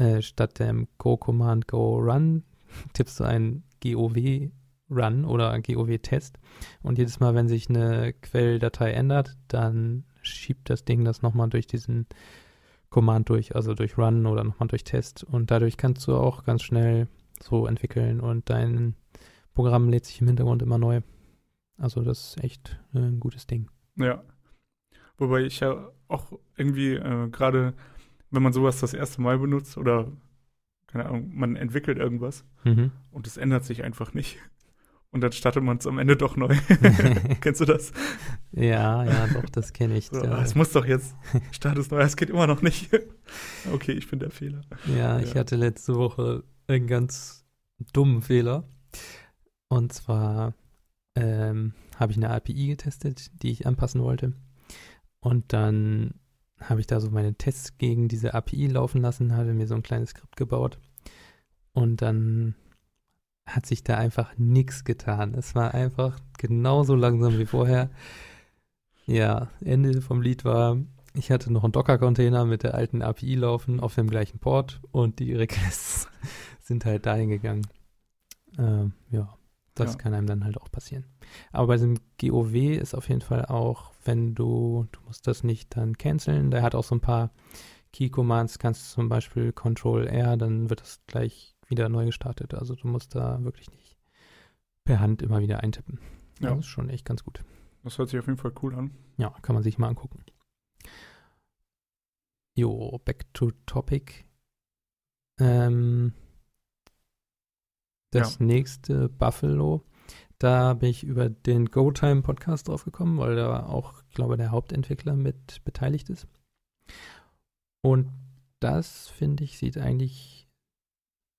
äh, statt dem Go-Command Go Run, *laughs* tippst du ein GOW Run oder GOW Test. Und jedes Mal, wenn sich eine Quelldatei ändert, dann schiebt das Ding das nochmal durch diesen Command durch, also durch Run oder nochmal durch Test. Und dadurch kannst du auch ganz schnell so entwickeln und dein Programm lädt sich im Hintergrund immer neu. Also das ist echt äh, ein gutes Ding. Ja. Wobei ich ja auch irgendwie äh, gerade, wenn man sowas das erste Mal benutzt oder, keine Ahnung, man entwickelt irgendwas Mhm. und es ändert sich einfach nicht. *laughs* und dann startet man es am Ende doch neu. *laughs* Kennst du das? Ja, ja, doch, das kenne ich. So, es muss doch jetzt, start es neu, es geht immer noch nicht. *laughs* okay, ich bin der Fehler. Ja, ja, ich hatte letzte Woche einen ganz dummen Fehler. Und zwar ähm, habe ich eine API getestet, die ich anpassen wollte. Und dann habe ich da so meine Tests gegen diese API laufen lassen, habe mir so ein kleines Skript gebaut. Und dann hat sich da einfach nichts getan. Es war einfach genauso langsam wie vorher. Ja, Ende vom Lied war, ich hatte noch einen Docker-Container mit der alten API laufen auf dem gleichen Port und die Requests *laughs* sind halt dahin gegangen. Ähm, ja, das ja. kann einem dann halt auch passieren. Aber bei diesem GOW ist auf jeden Fall auch, wenn du, du musst das nicht dann canceln, der hat auch so ein paar Key-Commands, kannst du zum Beispiel Control-R, dann wird das gleich wieder neu gestartet. Also du musst da wirklich nicht per Hand immer wieder eintippen. Ja. Das ist schon echt ganz gut. Das hört sich auf jeden Fall cool an. Ja, kann man sich mal angucken. Jo, back to topic. Ähm, das ja. nächste Buffalo, da bin ich über den GoTime Podcast drauf gekommen, weil da auch, ich glaube, der Hauptentwickler mit beteiligt ist. Und das, finde ich, sieht eigentlich,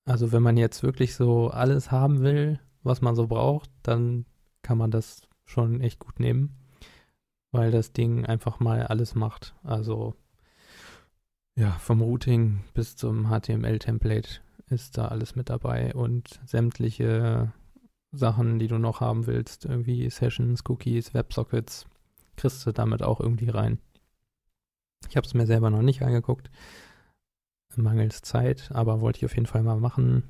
also wenn man jetzt wirklich so alles haben will, was man so braucht, dann kann man das schon echt gut nehmen, weil das Ding einfach mal alles macht. Also ja, vom Routing bis zum HTML-Template ist da alles mit dabei und sämtliche Sachen, die du noch haben willst, irgendwie Sessions, Cookies, Websockets, kriegst du damit auch irgendwie rein. Ich habe es mir selber noch nicht angeguckt, mangels Zeit, aber wollte ich auf jeden Fall mal machen.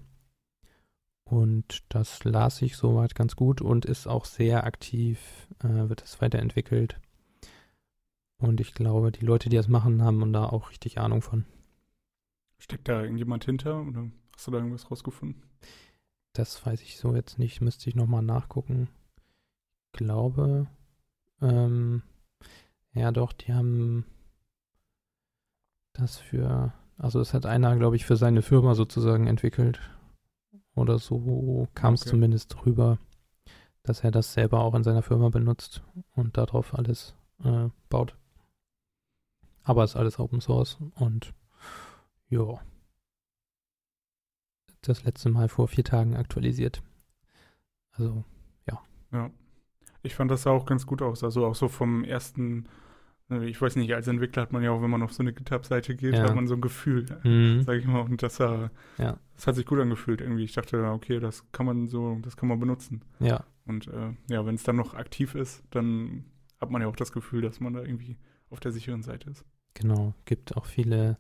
Und das las ich soweit ganz gut und ist auch sehr aktiv, äh, wird es weiterentwickelt. Und ich glaube, die Leute, die das machen, haben da auch richtig Ahnung von. Steckt da irgendjemand hinter oder hast du da irgendwas rausgefunden? Das weiß ich so jetzt nicht, müsste ich nochmal nachgucken. Ich glaube, ähm, ja doch, die haben das für, also das hat einer, glaube ich, für seine Firma sozusagen entwickelt. Oder so kam es okay. zumindest rüber, dass er das selber auch in seiner Firma benutzt und darauf alles äh, baut. Aber es ist alles Open Source und ja. Das letzte Mal vor vier Tagen aktualisiert. Also, ja. Ja. Ich fand das auch ganz gut aus. Also auch so vom ersten Ne, ich weiß nicht, als Entwickler hat man ja auch, wenn man auf so eine GitHub-Seite geht, ja. hat man so ein Gefühl, mhm. sag ich mal. Und das, äh, ja. das hat sich gut angefühlt irgendwie. Ich dachte, okay, das kann man so, das kann man benutzen. Ja. Und äh, ja, wenn es dann noch aktiv ist, dann hat man ja auch das Gefühl, dass man da irgendwie auf der sicheren Seite ist. Genau, gibt auch viele,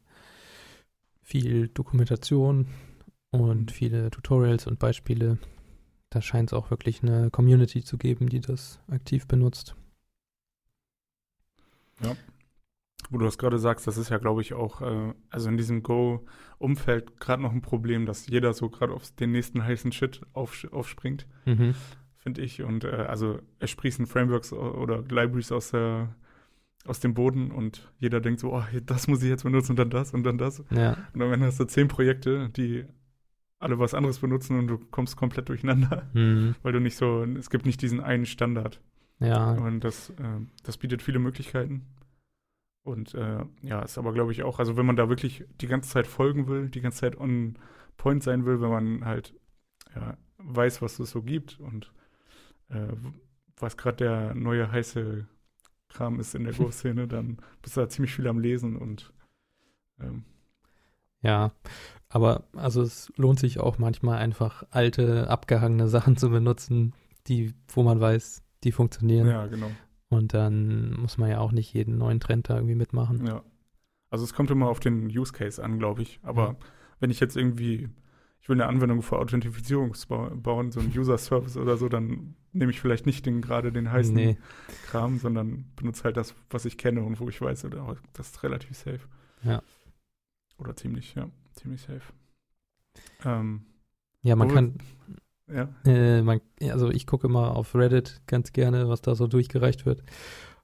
viel Dokumentation und mhm. viele Tutorials und Beispiele. Da scheint es auch wirklich eine Community zu geben, die das aktiv benutzt. Ja. Wo du das gerade sagst, das ist ja, glaube ich, auch, äh, also in diesem Go-Umfeld gerade noch ein Problem, dass jeder so gerade auf den nächsten heißen Shit auf, aufspringt, mhm. finde ich. Und äh, also es sprießen Frameworks oder Libraries aus der aus dem Boden und jeder denkt so, oh, das muss ich jetzt benutzen und dann das und dann das. Ja. Und am Ende hast du zehn Projekte, die alle was anderes benutzen und du kommst komplett durcheinander, mhm. *laughs* weil du nicht so, es gibt nicht diesen einen Standard. Ja. Und das, äh, das bietet viele Möglichkeiten. Und äh, ja, ist aber, glaube ich, auch, also wenn man da wirklich die ganze Zeit folgen will, die ganze Zeit on point sein will, wenn man halt ja, weiß, was es so gibt und äh, was gerade der neue heiße Kram ist in der *laughs* Go-Szene, dann bist du da ziemlich viel am Lesen und ähm, ja, aber also es lohnt sich auch manchmal einfach alte, abgehangene Sachen zu benutzen, die, wo man weiß, die funktionieren. Ja, genau. Und dann muss man ja auch nicht jeden neuen Trend da irgendwie mitmachen. Ja. Also es kommt immer auf den Use Case an, glaube ich. Aber ja. wenn ich jetzt irgendwie, ich will eine Anwendung für Authentifizierung bauen, so ein *laughs* User Service oder so, dann nehme ich vielleicht nicht den, gerade den heißen nee. Kram, sondern benutze halt das, was ich kenne und wo ich weiß, oder, das ist relativ safe. Ja. Oder ziemlich, ja, ziemlich safe. Ähm, ja, man kann, ja. Äh, man, also ich gucke immer auf Reddit ganz gerne, was da so durchgereicht wird.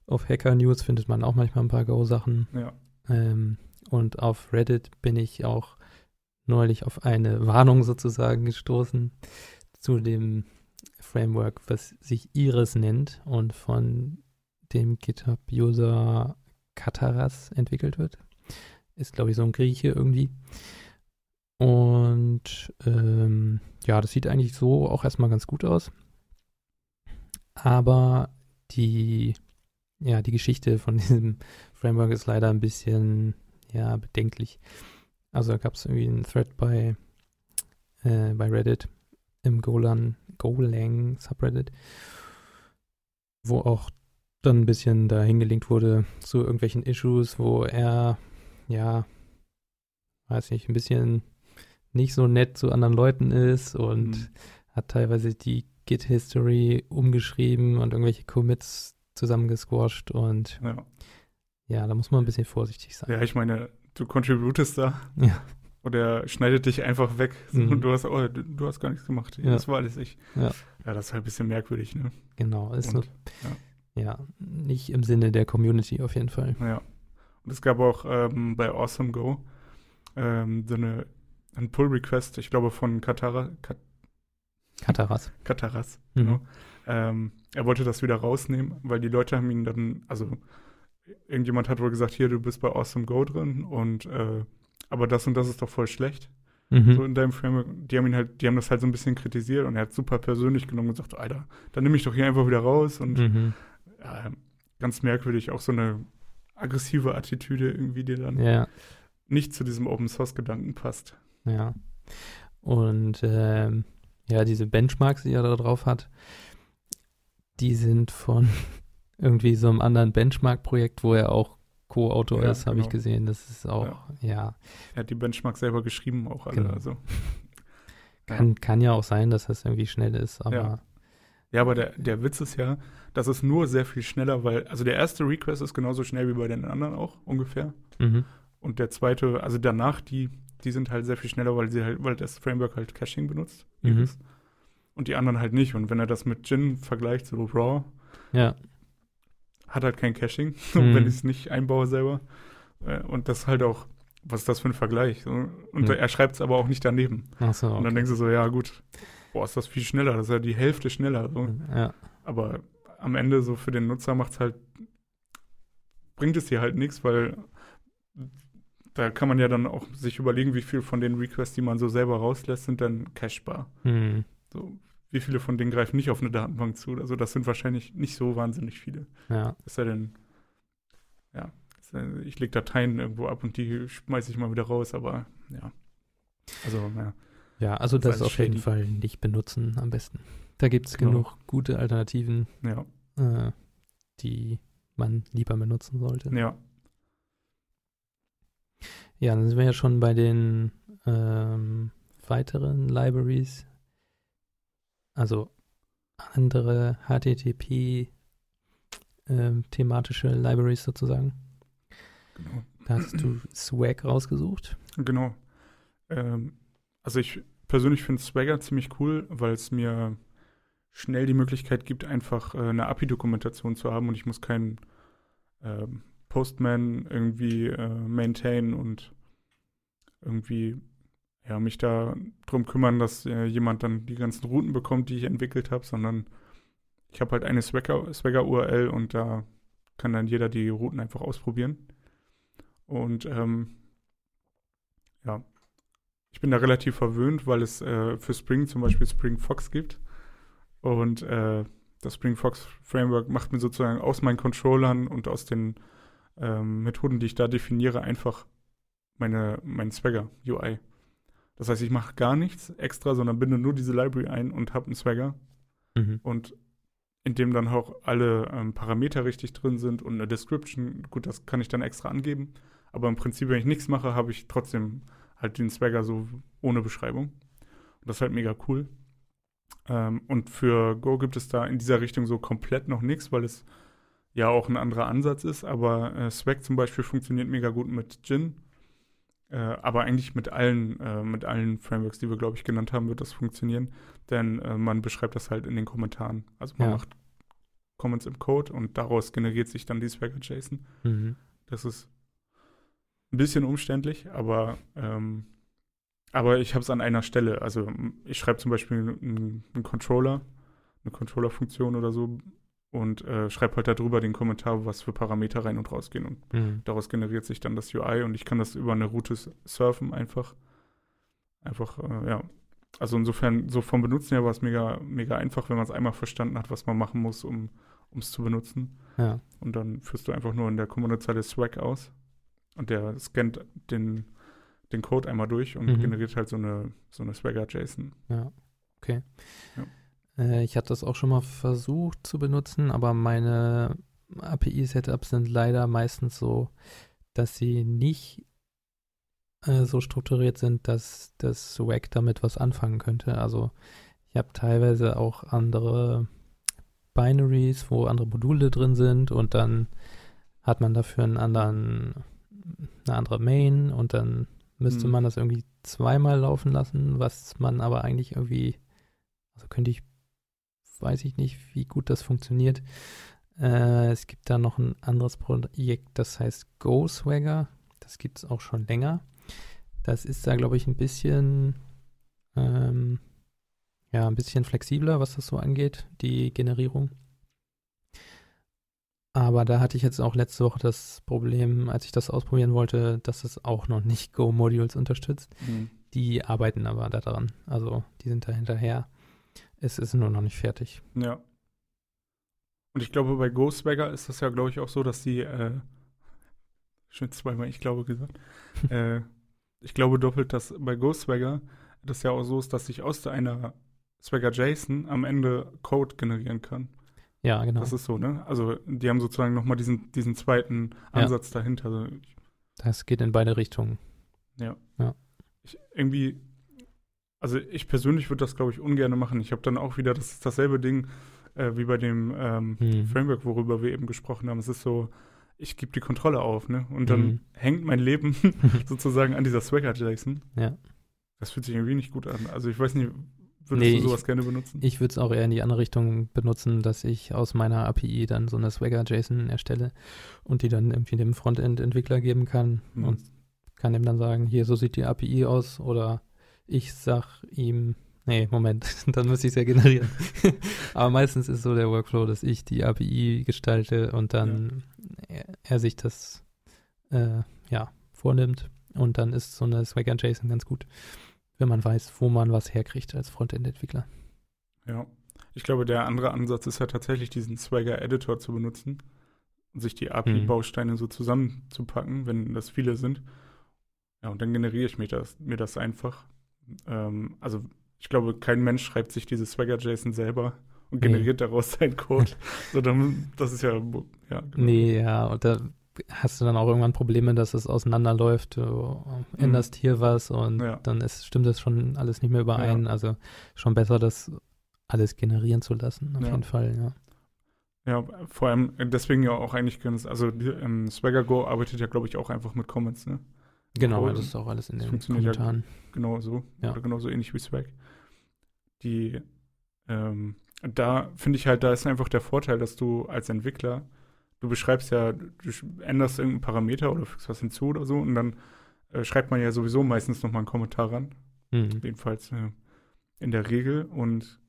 Auf Hacker News findet man auch manchmal ein paar Go-Sachen. Ja. Ähm, und auf Reddit bin ich auch neulich auf eine Warnung sozusagen gestoßen zu dem Framework, was sich Iris nennt und von dem GitHub-User Kataras entwickelt wird. Ist, glaube ich, so ein Grieche irgendwie. Und ähm, ja, das sieht eigentlich so auch erstmal ganz gut aus. Aber die, ja, die Geschichte von *laughs* diesem Framework ist leider ein bisschen, ja, bedenklich. Also da gab es irgendwie einen Thread bei, äh, bei Reddit im Golan, Golang Subreddit, wo auch dann ein bisschen da hingelinkt wurde zu irgendwelchen Issues, wo er, ja, weiß nicht, ein bisschen nicht so nett zu anderen Leuten ist und mhm. hat teilweise die Git-History umgeschrieben und irgendwelche Commits zusammengesquashed und ja. ja, da muss man ein bisschen vorsichtig sein. Ja, ich meine, du contributest da. *laughs* Ja. Und er schneidet dich einfach weg. Mhm. Und du hast, oh, du, du, hast gar nichts gemacht. Ja. Das war alles ich. Ja. ja, das ist halt ein bisschen merkwürdig, ne? Genau. Ist und, so, ja. ja. nicht im Sinne der Community auf jeden Fall. Ja. Es gab auch ähm, bei Awesome Go ähm, so eine ein Pull-Request, ich glaube von Katara, Kat Kataras. Kataras, mhm. genau. Ähm, er wollte das wieder rausnehmen, weil die Leute haben ihn dann, also irgendjemand hat wohl gesagt, hier, du bist bei Awesome Go drin und äh, aber das und das ist doch voll schlecht. Mhm. So in deinem Framework. Die haben ihn halt, die haben das halt so ein bisschen kritisiert und er hat super persönlich genommen und gesagt, Alter, dann nehme ich doch hier einfach wieder raus und mhm. ja, ganz merkwürdig, auch so eine aggressive Attitüde irgendwie, die dann ja. nicht zu diesem Open Source Gedanken passt. Ja. Und ähm, ja, diese Benchmarks, die er da drauf hat, die sind von *laughs* irgendwie so einem anderen Benchmark-Projekt, wo er auch Co-Autor ja, ist, habe genau. ich gesehen. Das ist auch, ja. ja. Er hat die Benchmark selber geschrieben, auch alle. Genau. Also. *laughs* Kann, ja. kann ja auch sein, dass das irgendwie schnell ist, aber. Ja, aber der, der Witz ist ja, dass es nur sehr viel schneller, weil, also der erste Request ist genauso schnell wie bei den anderen auch ungefähr. Mhm. Und der zweite, also danach, die, die sind halt sehr viel schneller, weil sie halt, weil das Framework halt Caching benutzt. Mhm. Und die anderen halt nicht. Und wenn er das mit Gin vergleicht, so Raw, ja hat halt kein Caching, *laughs* mhm. wenn ich es nicht einbaue selber. Äh, und das halt auch, was ist das für ein Vergleich? Und mhm. er schreibt es aber auch nicht daneben. Ach so, okay. Und dann denkst du so, ja gut, boah, ist das viel schneller, das ist ja die Hälfte schneller. So. Ja. Aber am Ende so für den Nutzer macht es halt, bringt es dir halt nichts, weil da kann man ja dann auch sich überlegen, wie viel von den Requests, die man so selber rauslässt, sind dann cachebar. Mhm. So, wie viele von denen greifen nicht auf eine Datenbank zu? Also das sind wahrscheinlich nicht so wahnsinnig viele. Ja. Ist ja denn, ja, ich lege Dateien irgendwo ab und die schmeiße ich mal wieder raus, aber ja. Also, ja. Ja, also das, das auf jeden Fall nicht benutzen am besten. Da gibt es genau. genug gute Alternativen, ja. äh, die man lieber benutzen sollte. Ja. Ja, dann sind wir ja schon bei den ähm, weiteren Libraries, also andere HTTP-thematische ähm, Libraries sozusagen. Genau. Da hast du Swag rausgesucht. Genau. Ähm, also ich persönlich finde Swagger ziemlich cool, weil es mir schnell die Möglichkeit gibt, einfach äh, eine API-Dokumentation zu haben und ich muss keinen äh, Postman irgendwie äh, maintain und irgendwie ja, mich da drum kümmern, dass äh, jemand dann die ganzen Routen bekommt, die ich entwickelt habe, sondern ich habe halt eine Swagger-URL und da kann dann jeder die Routen einfach ausprobieren. Und ähm, ja, ich bin da relativ verwöhnt, weil es äh, für Spring zum Beispiel Spring Fox gibt. Und äh, das Spring Fox Framework macht mir sozusagen aus meinen Controllern und aus den ähm, Methoden, die ich da definiere, einfach meine, mein Swagger UI. Das heißt, ich mache gar nichts extra, sondern binde nur diese Library ein und habe einen Swagger. Mhm. Und in dem dann auch alle ähm, Parameter richtig drin sind und eine Description. Gut, das kann ich dann extra angeben. Aber im Prinzip, wenn ich nichts mache, habe ich trotzdem halt den Swagger so ohne Beschreibung. Und das ist halt mega cool. Ähm, und für Go gibt es da in dieser Richtung so komplett noch nichts, weil es ja auch ein anderer Ansatz ist. Aber äh, Swag zum Beispiel funktioniert mega gut mit Gin. Äh, aber eigentlich mit allen, äh, mit allen Frameworks, die wir, glaube ich, genannt haben, wird das funktionieren. Denn äh, man beschreibt das halt in den Kommentaren. Also man ja. macht Comments im Code und daraus generiert sich dann die Swagger-JSON. Mhm. Das ist ein bisschen umständlich, aber, ähm, aber ich habe es an einer Stelle. Also ich schreibe zum Beispiel einen, einen, Controller, eine Controller-Funktion oder so und äh, schreibe halt darüber den Kommentar, was für Parameter rein und rausgehen. Und Mhm. daraus generiert sich dann das UI und ich kann das über eine Route surfen einfach. Einfach, äh, ja. Also insofern, so vom Benutzen her war es mega, mega einfach, wenn man es einmal verstanden hat, was man machen muss, um es zu benutzen. Ja. Und dann führst du einfach nur in der Kommandozeile Swag aus und der scannt den, den Code einmal durch und Mhm. generiert halt so eine, so eine Swagger-JSON. Ja, okay. Ja. Äh, ich hatte das auch schon mal versucht zu benutzen, aber meine API-Setups sind leider meistens so, dass sie nicht äh, so strukturiert sind, dass das Swag damit was anfangen könnte. Also ich habe teilweise auch andere Binaries, wo andere Module drin sind und dann hat man dafür einen anderen, eine andere Main und dann müsste Mhm. man das irgendwie zweimal laufen lassen, was man aber eigentlich irgendwie, also könnte ich, weiß ich nicht, wie gut das funktioniert. Äh, es gibt da noch ein anderes Projekt, das heißt GoSwagger. Das gibt es auch schon länger. Das ist da, glaube ich, ein bisschen, ähm, ja, ein bisschen flexibler, was das so angeht, die Generierung. Aber da hatte ich jetzt auch letzte Woche das Problem, als ich das ausprobieren wollte, dass es auch noch nicht Go-Modules unterstützt. Die arbeiten aber daran. Also die sind da hinterher. Es ist nur noch nicht fertig. Ja. Und ich glaube, bei Ghostbagger ist das ja, glaube ich, auch so, dass die, äh, *laughs* schon zweimal, ich glaube, gesagt, *laughs* äh, ich glaube doppelt, dass bei Ghostbagger das ja auch so ist, dass sich aus einer Swagger JSON am Ende Code generieren kann. Ja, genau. Das ist so, ne? Also die haben sozusagen nochmal diesen, diesen zweiten Ja. Ansatz dahinter. Also ich, Das geht in beide Richtungen. ich, irgendwie, also ich persönlich würde das, glaube ich, ungern machen. Ich habe dann auch wieder, das ist dasselbe Ding äh, wie bei dem ähm, Hm. Framework, worüber wir eben gesprochen haben. Es ist so, ich gebe die Kontrolle auf, ne? Und dann Mhm. hängt mein Leben *laughs* sozusagen an dieser Swagger-JSON. Ja. Das fühlt sich irgendwie nicht gut an. Also ich weiß nicht, würdest Nee, du ich- sowas gerne benutzen? Ich würde es auch eher in die andere Richtung benutzen, dass ich aus meiner API dann so eine Swagger-JSON erstelle und die dann irgendwie dem Frontend-Entwickler geben kann Mhm. und kann ihm dann sagen, hier, so sieht die API aus oder ich sag ihm, nee, Moment, *laughs* dann müsste ich es ja generieren. *laughs* Aber meistens ist so der Workflow, dass ich die API gestalte und dann er, er sich das äh, ja, vornimmt und dann ist so eine Swagger-JSON ganz gut, wenn man weiß, wo man was herkriegt als Frontend-Entwickler. Ja. Ich glaube, der andere Ansatz ist ja tatsächlich, diesen Swagger-Editor zu benutzen und sich die API-Bausteine so zusammenzupacken, wenn das viele sind. Ja, und dann generiere ich mir das, mir das einfach. Ähm, also ich glaube, kein Mensch schreibt sich diese Swagger-JSON selber und Nee. generiert daraus seinen Code. *laughs* so, dann, das ist ja, ja, genau. Nee, ja, und da hast du dann auch irgendwann Probleme, dass es auseinanderläuft. Du änderst hier was und Mhm. Ja. dann ist, stimmt das schon alles nicht mehr überein. Also schon besser, das alles generieren zu lassen, auf Ja. jeden Fall, ja. Ja, vor allem deswegen ja auch eigentlich ganz, also die, ähm, Swagger Go arbeitet ja, glaube ich, auch einfach mit Comments, ne? Genau, Cool. das ist auch alles in den funktioniert ja Kommentaren. Genau so. Ja. Oder genauso ähnlich wie Swag. Die, ähm, da finde ich halt, da ist einfach der Vorteil, dass du als Entwickler, du beschreibst ja, du änderst irgendeinen Parameter oder fügst was hinzu oder so und dann äh, schreibt man ja sowieso meistens nochmal einen Kommentar ran. Mhm. Jedenfalls äh, in der Regel. Und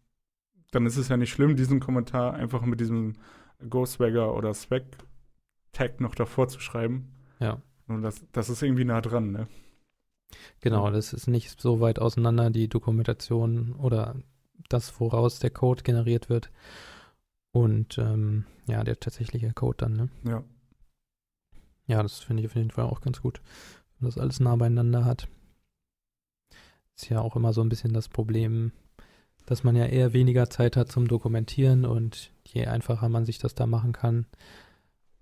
dann ist es ja nicht schlimm, diesen Kommentar einfach mit diesem Go-Swagger oder Swag-Tag noch davor zu schreiben. Ja. Und das, das ist irgendwie nah dran, ne? Genau, das ist nicht so weit auseinander, die Dokumentation oder das, woraus der Code generiert wird. Und ähm, ja, der tatsächliche Code dann, ne? Ja. Ja, das finde ich auf jeden Fall auch ganz gut, wenn das alles nah beieinander hat. Ist ja auch immer so ein bisschen das Problem, dass man ja eher weniger Zeit hat zum Dokumentieren und je einfacher man sich das da machen kann,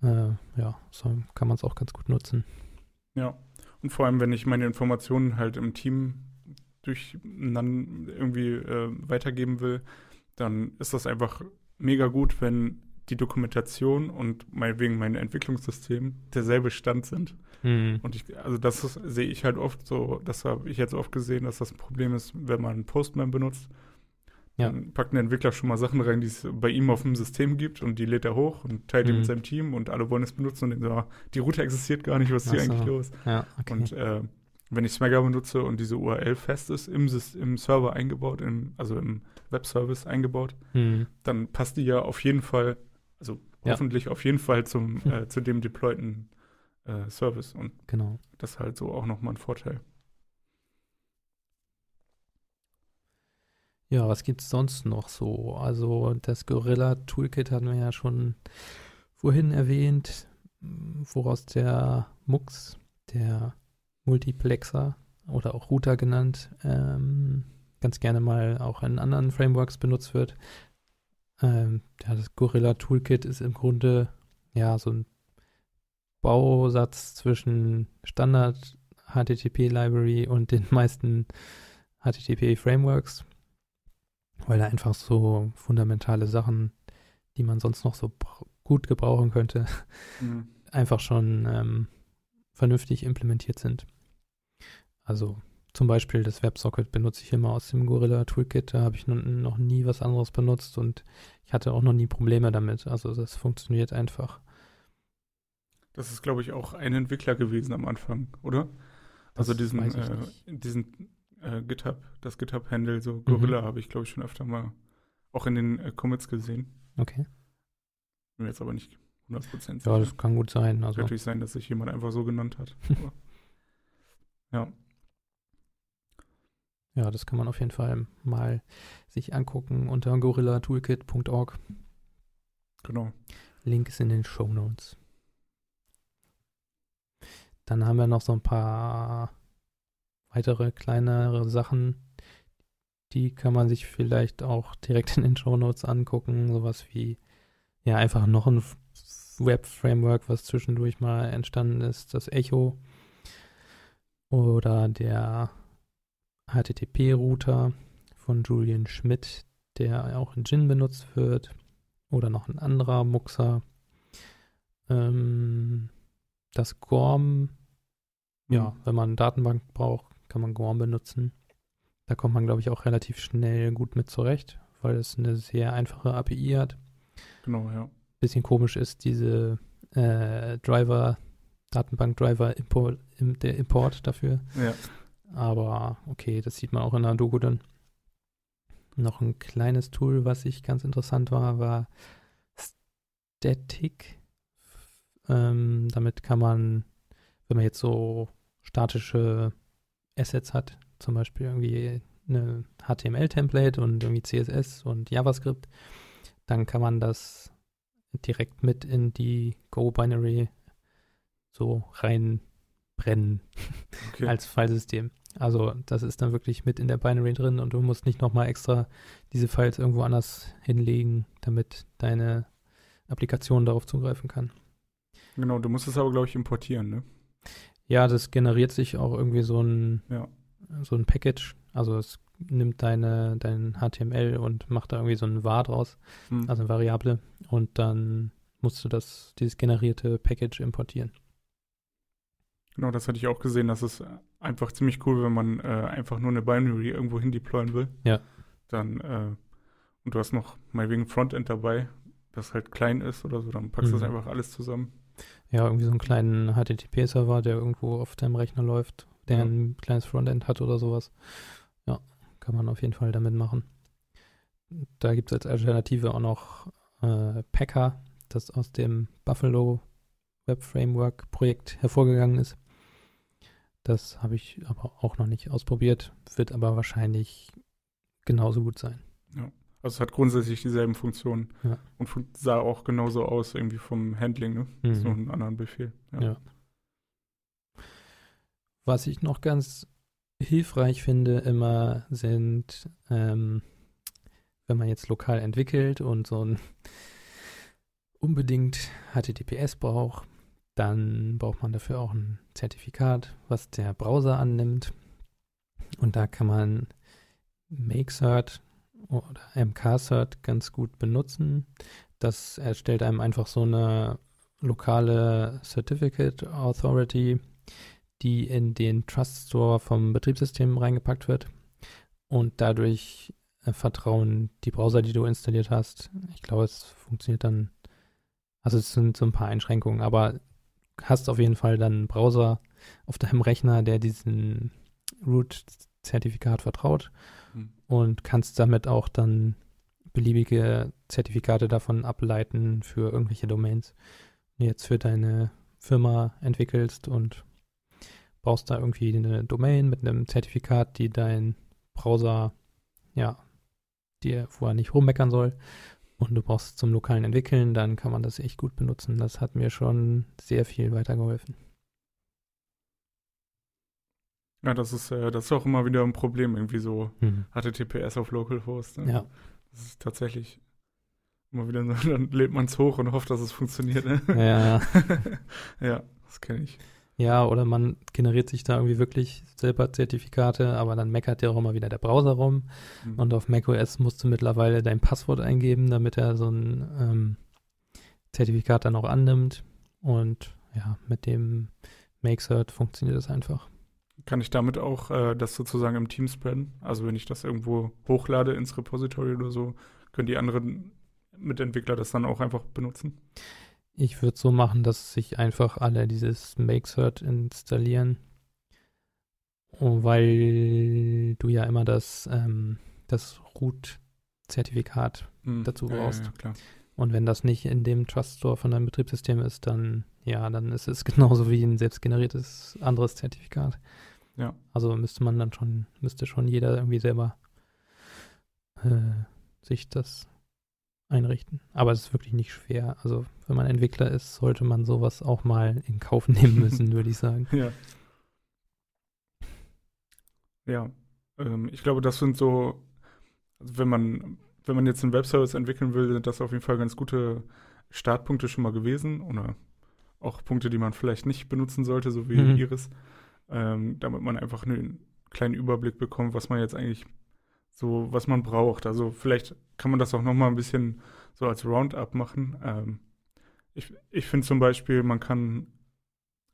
äh, ja, so kann man es auch ganz gut nutzen. Ja. Und vor allem, wenn ich meine Informationen halt im Team durcheinander irgendwie äh, weitergeben will, dann ist das einfach mega gut, wenn die Dokumentation und meinetwegen mein Entwicklungssystem derselbe Stand sind. Mhm. Und ich, also das ist- sehe ich halt oft so, das habe ich jetzt oft gesehen, dass das ein Problem ist, wenn man Postman benutzt. Ja. Dann packt ein Entwickler schon mal Sachen rein, die es bei ihm auf dem System gibt und die lädt er hoch und teilt die Mhm. mit seinem Team und alle wollen es benutzen und denken so, ah, die Route existiert gar nicht, was ist hier so. eigentlich los? Ja, okay. Und äh, wenn ich Swagger benutze und diese URL fest ist, im, im Server eingebaut, im, also im Webservice eingebaut, Mhm. dann passt die ja auf jeden Fall, also Ja. hoffentlich auf jeden Fall zum, *laughs* äh, zu dem deployten äh, Service. Und Genau. das ist halt so auch nochmal ein Vorteil. Ja, was gibt's sonst noch so? Also das Gorilla Toolkit hatten wir ja schon vorhin erwähnt, woraus der MUX, der Multiplexer oder auch Router genannt, ähm, ganz gerne mal auch in anderen Frameworks benutzt wird. Ähm, ja, das Gorilla Toolkit ist im Grunde ja so ein Bausatz zwischen Standard HTTP Library und den *laughs* meisten HTTP Frameworks weil er einfach so fundamentale Sachen, die man sonst noch so gut gebrauchen könnte, Mhm. *laughs* einfach schon ähm, vernünftig implementiert sind. Also zum Beispiel das WebSocket benutze ich immer aus dem Gorilla Toolkit, da habe ich noch nie was anderes benutzt und ich hatte auch noch nie Probleme damit. Also das funktioniert einfach. Das ist, glaube ich, auch ein Entwickler gewesen am Anfang, oder? Also Das diesen, weiß ich äh, diesen äh, GitHub, das GitHub-Handle, Mhm. so Gorilla, habe ich, glaube ich, schon öfter mal auch in den äh, Commits gesehen. Okay. Bin mir jetzt aber nicht 100% Ja, sicher. das kann gut sein. Kann Also natürlich sein, dass sich jemand einfach so genannt hat. *laughs* Ja, ja, das kann man auf jeden Fall mal sich angucken unter gorillatoolkit.org. genau. Link ist in den Show Notes. Dann haben wir noch so ein paar weitere kleinere Sachen. Die kann man sich vielleicht auch direkt in den Show Notes angucken. Sowas wie, ja, einfach noch ein Web-Framework, was zwischendurch mal entstanden ist, das Echo. Oder der HTTP-Router von Julian Schmidt, der auch in Gin benutzt wird oder noch ein anderer Muxer. Ähm, das Gorm, ja, Mhm. wenn man eine Datenbank braucht, kann man Gorm benutzen. Da kommt man, glaube ich, auch relativ schnell gut mit zurecht, weil es eine sehr einfache API hat. Genau, ja. Bisschen komisch ist diese äh, Driver, Datenbank-Driver, Import, im, der Import dafür. Ja, Aber okay, das sieht man auch in der Doku dann. Noch ein kleines Tool, was ich ganz interessant war, war Static. Ähm, damit kann man, wenn man jetzt so statische Assets hat, zum Beispiel irgendwie eine HTML-Template und irgendwie CSS und JavaScript, dann kann man das direkt mit in die Go-Binary so reinbrennen okay. *laughs* als Filesystem. Also das ist dann wirklich mit in der Binary drin und du musst nicht nochmal extra diese Files irgendwo anders hinlegen, damit deine Applikation darauf zugreifen kann. genau, du musst es aber, glaube ich, importieren, ne? Ja, das generiert sich auch irgendwie so ein, Ja. so ein Package. Also es nimmt deine, dein HTML und macht da irgendwie so ein var draus, Hm. also eine Variable. Und dann musst du das, dieses generierte Package importieren. Genau, das hatte ich auch gesehen. Das ist einfach ziemlich cool, wenn man äh, einfach nur eine Binary irgendwo hin deployen will. Ja. Dann, äh, und du hast noch mal wegen Frontend dabei, das halt klein ist oder so, dann packst du Mhm. das einfach alles zusammen. Ja, irgendwie so einen kleinen HTTP-Server, der irgendwo auf deinem Rechner läuft, der Ja. ein kleines Frontend hat oder sowas. Ja, kann man auf jeden Fall damit machen. Da gibt es als Alternative auch noch äh, Packer, das aus dem Buffalo Web Framework Projekt hervorgegangen ist. Das habe ich aber auch noch nicht ausprobiert, wird aber wahrscheinlich genauso gut sein. Also es hat grundsätzlich dieselben Funktionen Ja. und sah auch genauso aus irgendwie vom Handling, ne? Mhm. So einen anderen Befehl. Ja. Was ich noch ganz hilfreich finde, immer sind, ähm, wenn man jetzt lokal entwickelt und so ein unbedingt HTTPS braucht, dann braucht man dafür auch ein Zertifikat, was der Browser annimmt. Und da kann man MakeCert oder MKCert ganz gut benutzen. Das erstellt einem einfach so eine lokale Certificate Authority, die in den Trust Store vom Betriebssystem reingepackt wird. Und dadurch äh, vertrauen die Browser, die du installiert hast. Ich glaube, es funktioniert dann. Also es sind so ein paar Einschränkungen, aber hast auf jeden Fall dann einen Browser, auf deinem Rechner, der diesen Root-Zertifikat vertraut Hm. und kannst damit auch dann beliebige Zertifikate davon ableiten für irgendwelche Domains. Du jetzt für deine Firma entwickelst und brauchst da irgendwie eine Domain mit einem Zertifikat, die dein Browser, ja, dir, wo er nicht rummeckern soll, und du brauchst es zum lokalen Entwickeln, dann kann man das echt gut benutzen. Das hat mir schon sehr viel weitergeholfen. Ja, das ist, äh, das ist auch immer wieder ein Problem, irgendwie so Mhm. HTTPS auf Localhost. Ne? Ja. Das ist tatsächlich immer wieder so, *laughs* dann lädt man es hoch und hofft, dass es funktioniert. Ne? Ja, ja, *laughs* das kenne ich. Ja, oder man generiert sich da irgendwie wirklich selber Zertifikate, aber dann meckert ja auch immer wieder der Browser rum. Hm. Und auf macOS musst du mittlerweile dein Passwort eingeben, damit er so ein ähm, Zertifikat dann auch annimmt. Und ja, mit dem Makecert funktioniert das einfach. Kann ich damit auch äh, das sozusagen im Team spreaden? Also wenn ich das irgendwo hochlade ins Repository oder so, können die anderen Mitentwickler das dann auch einfach benutzen? Ich würde so machen, dass sich einfach alle dieses Makecert installieren. Oh, weil du ja immer das, ähm, das Root-Zertifikat Hm. Dazu ja, ja, brauchst. Ja, klar. Und wenn das nicht in dem Trust Store von deinem Betriebssystem ist, dann ja, dann ist es *laughs* genauso wie ein selbstgeneriertes anderes Zertifikat. Ja. Also müsste man dann schon, müsste schon jeder irgendwie selber äh, sich das einrichten. Aber es ist wirklich nicht schwer. Also wenn man Entwickler ist, sollte man sowas auch mal in Kauf nehmen müssen, *laughs* würde ich sagen. Ja. Ja. Ähm, ich glaube, das sind so, also wenn man, wenn man jetzt einen Webservice entwickeln will, sind das auf jeden Fall ganz gute Startpunkte schon mal gewesen. Oder auch Punkte, die man vielleicht nicht benutzen sollte, so wie Mhm. Iris. Ähm, damit man einfach einen kleinen Überblick bekommt, was man jetzt eigentlich so, was man braucht. Also vielleicht kann man das auch noch mal ein bisschen so als Roundup machen. Ähm, ich ich finde zum Beispiel, man kann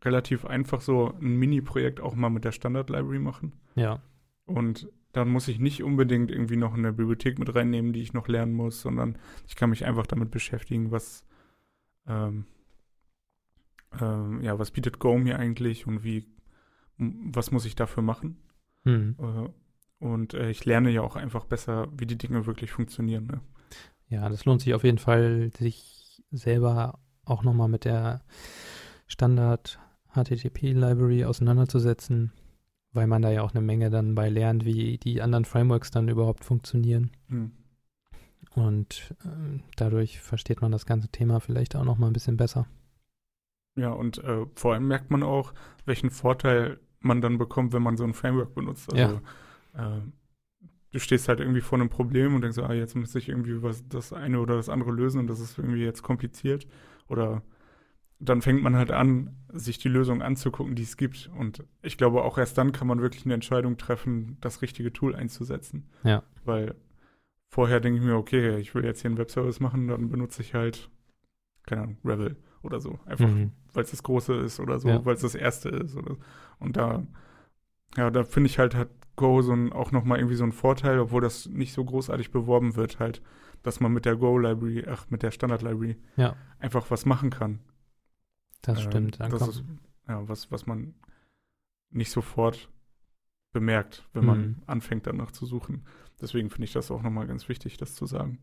relativ einfach so ein Mini-Projekt auch mal mit der Standard-Library machen. Ja, Und dann muss ich nicht unbedingt irgendwie noch eine Bibliothek mit reinnehmen, die ich noch lernen muss, sondern ich kann mich einfach damit beschäftigen, was, ähm, ähm, ja, was bietet Go mir eigentlich und wie, was muss ich dafür machen? hm. Äh, und äh, ich lerne ja auch einfach besser, wie die Dinge wirklich funktionieren. Ne? ja, das lohnt sich auf jeden Fall, sich selber auch nochmal mit der Standard HTTP Library auseinanderzusetzen, weil man da ja auch eine Menge dann bei lernt, wie die anderen Frameworks dann überhaupt funktionieren. Hm. Und ähm, dadurch versteht man das ganze Thema vielleicht auch nochmal ein bisschen besser. Ja, und äh, vor allem merkt man auch, welchen Vorteil man dann bekommt, wenn man so ein Framework benutzt. Also äh, du stehst halt irgendwie vor einem Problem und denkst, so, ah, jetzt müsste ich irgendwie was das eine oder das andere lösen und das ist irgendwie jetzt kompliziert. Oder dann fängt man halt an, sich die Lösung anzugucken, die es gibt. Und ich glaube, auch erst dann kann man wirklich eine Entscheidung treffen, das richtige Tool einzusetzen. Ja. Weil vorher denke ich mir, okay, ich will jetzt hier einen Webservice machen, dann benutze ich halt, keine Ahnung, Revel oder so. Einfach, Mhm. weil es das Große ist oder so, Ja. weil es das Erste ist. Oder, und da, ja, da finde ich halt, hat Go so ein, auch nochmal irgendwie so einen Vorteil, obwohl das nicht so großartig beworben wird, halt, dass man mit der Go-Library, ach, mit der Standard-Library Ja. einfach was machen kann. Das Ähm, stimmt. Dann das ist, ja, was, was man nicht sofort bemerkt, wenn man Mhm. anfängt danach zu suchen. Deswegen finde ich das auch nochmal ganz wichtig, das zu sagen.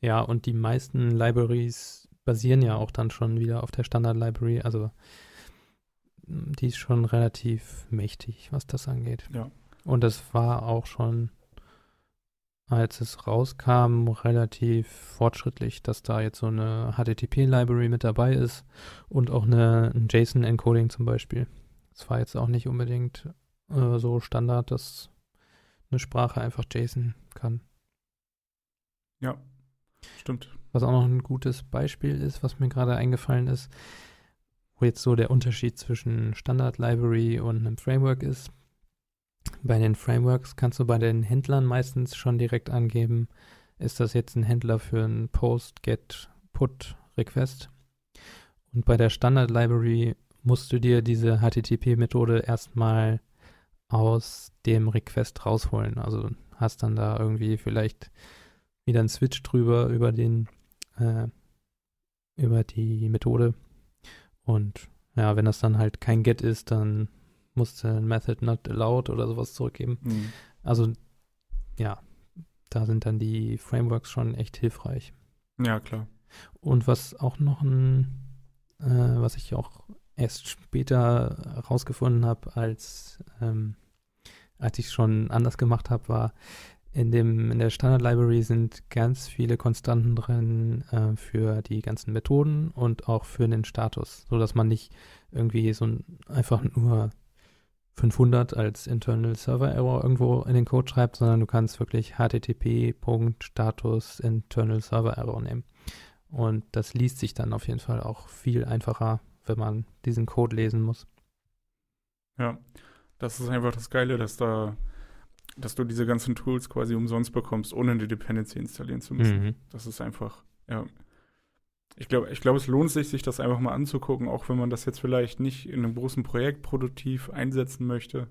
ja, und die meisten Libraries basieren ja auch dann schon wieder auf der Standard Library. Also m, die ist schon relativ mächtig, was das angeht. Ja. Und es war auch schon, als es rauskam, relativ fortschrittlich, dass da jetzt so eine HTTP-Library mit dabei ist und auch eine, ein JSON-Encoding zum Beispiel. Es war jetzt auch nicht unbedingt äh, so Standard, dass eine Sprache einfach JSON kann. Ja, stimmt. Was auch noch ein gutes Beispiel ist, was mir gerade eingefallen ist, wo jetzt so der Unterschied zwischen Standard Library und einem Framework ist. Bei den Frameworks kannst du bei den Händlern meistens schon direkt angeben, ist das jetzt ein Händler für ein Post, Get, Put, Request. Und bei der Standard Library musst du dir diese HTTP-Methode erstmal aus dem Request rausholen. Also hast dann da irgendwie vielleicht wieder einen Switch drüber über den äh, über die Methode und ja, wenn das dann halt kein Get ist, dann musst du ein Method not allowed oder sowas zurückgeben. Mhm. Also ja, da sind dann die Frameworks schon echt hilfreich. Ja, klar. Und was auch noch ein, äh, was ich auch erst später herausgefunden habe, als, ähm, als ich schon anders gemacht habe, war, in, dem, in der Standard Library sind ganz viele Konstanten drin äh, für die ganzen Methoden und auch für den Status, sodass man nicht irgendwie so ein, einfach nur 500 als Internal Server Error irgendwo in den Code schreibt, sondern du kannst wirklich http.status Internal Server Error nehmen. Und das liest sich dann auf jeden Fall auch viel einfacher, wenn man diesen Code lesen muss. Ja, das ist einfach das Geile, dass da, dass du diese ganzen Tools quasi umsonst bekommst, ohne eine Dependency installieren zu müssen. Mhm. Das ist einfach, ja. Ich glaube, ich glaube, es lohnt sich, sich das einfach mal anzugucken, auch wenn man das jetzt vielleicht nicht in einem großen Projekt produktiv einsetzen möchte,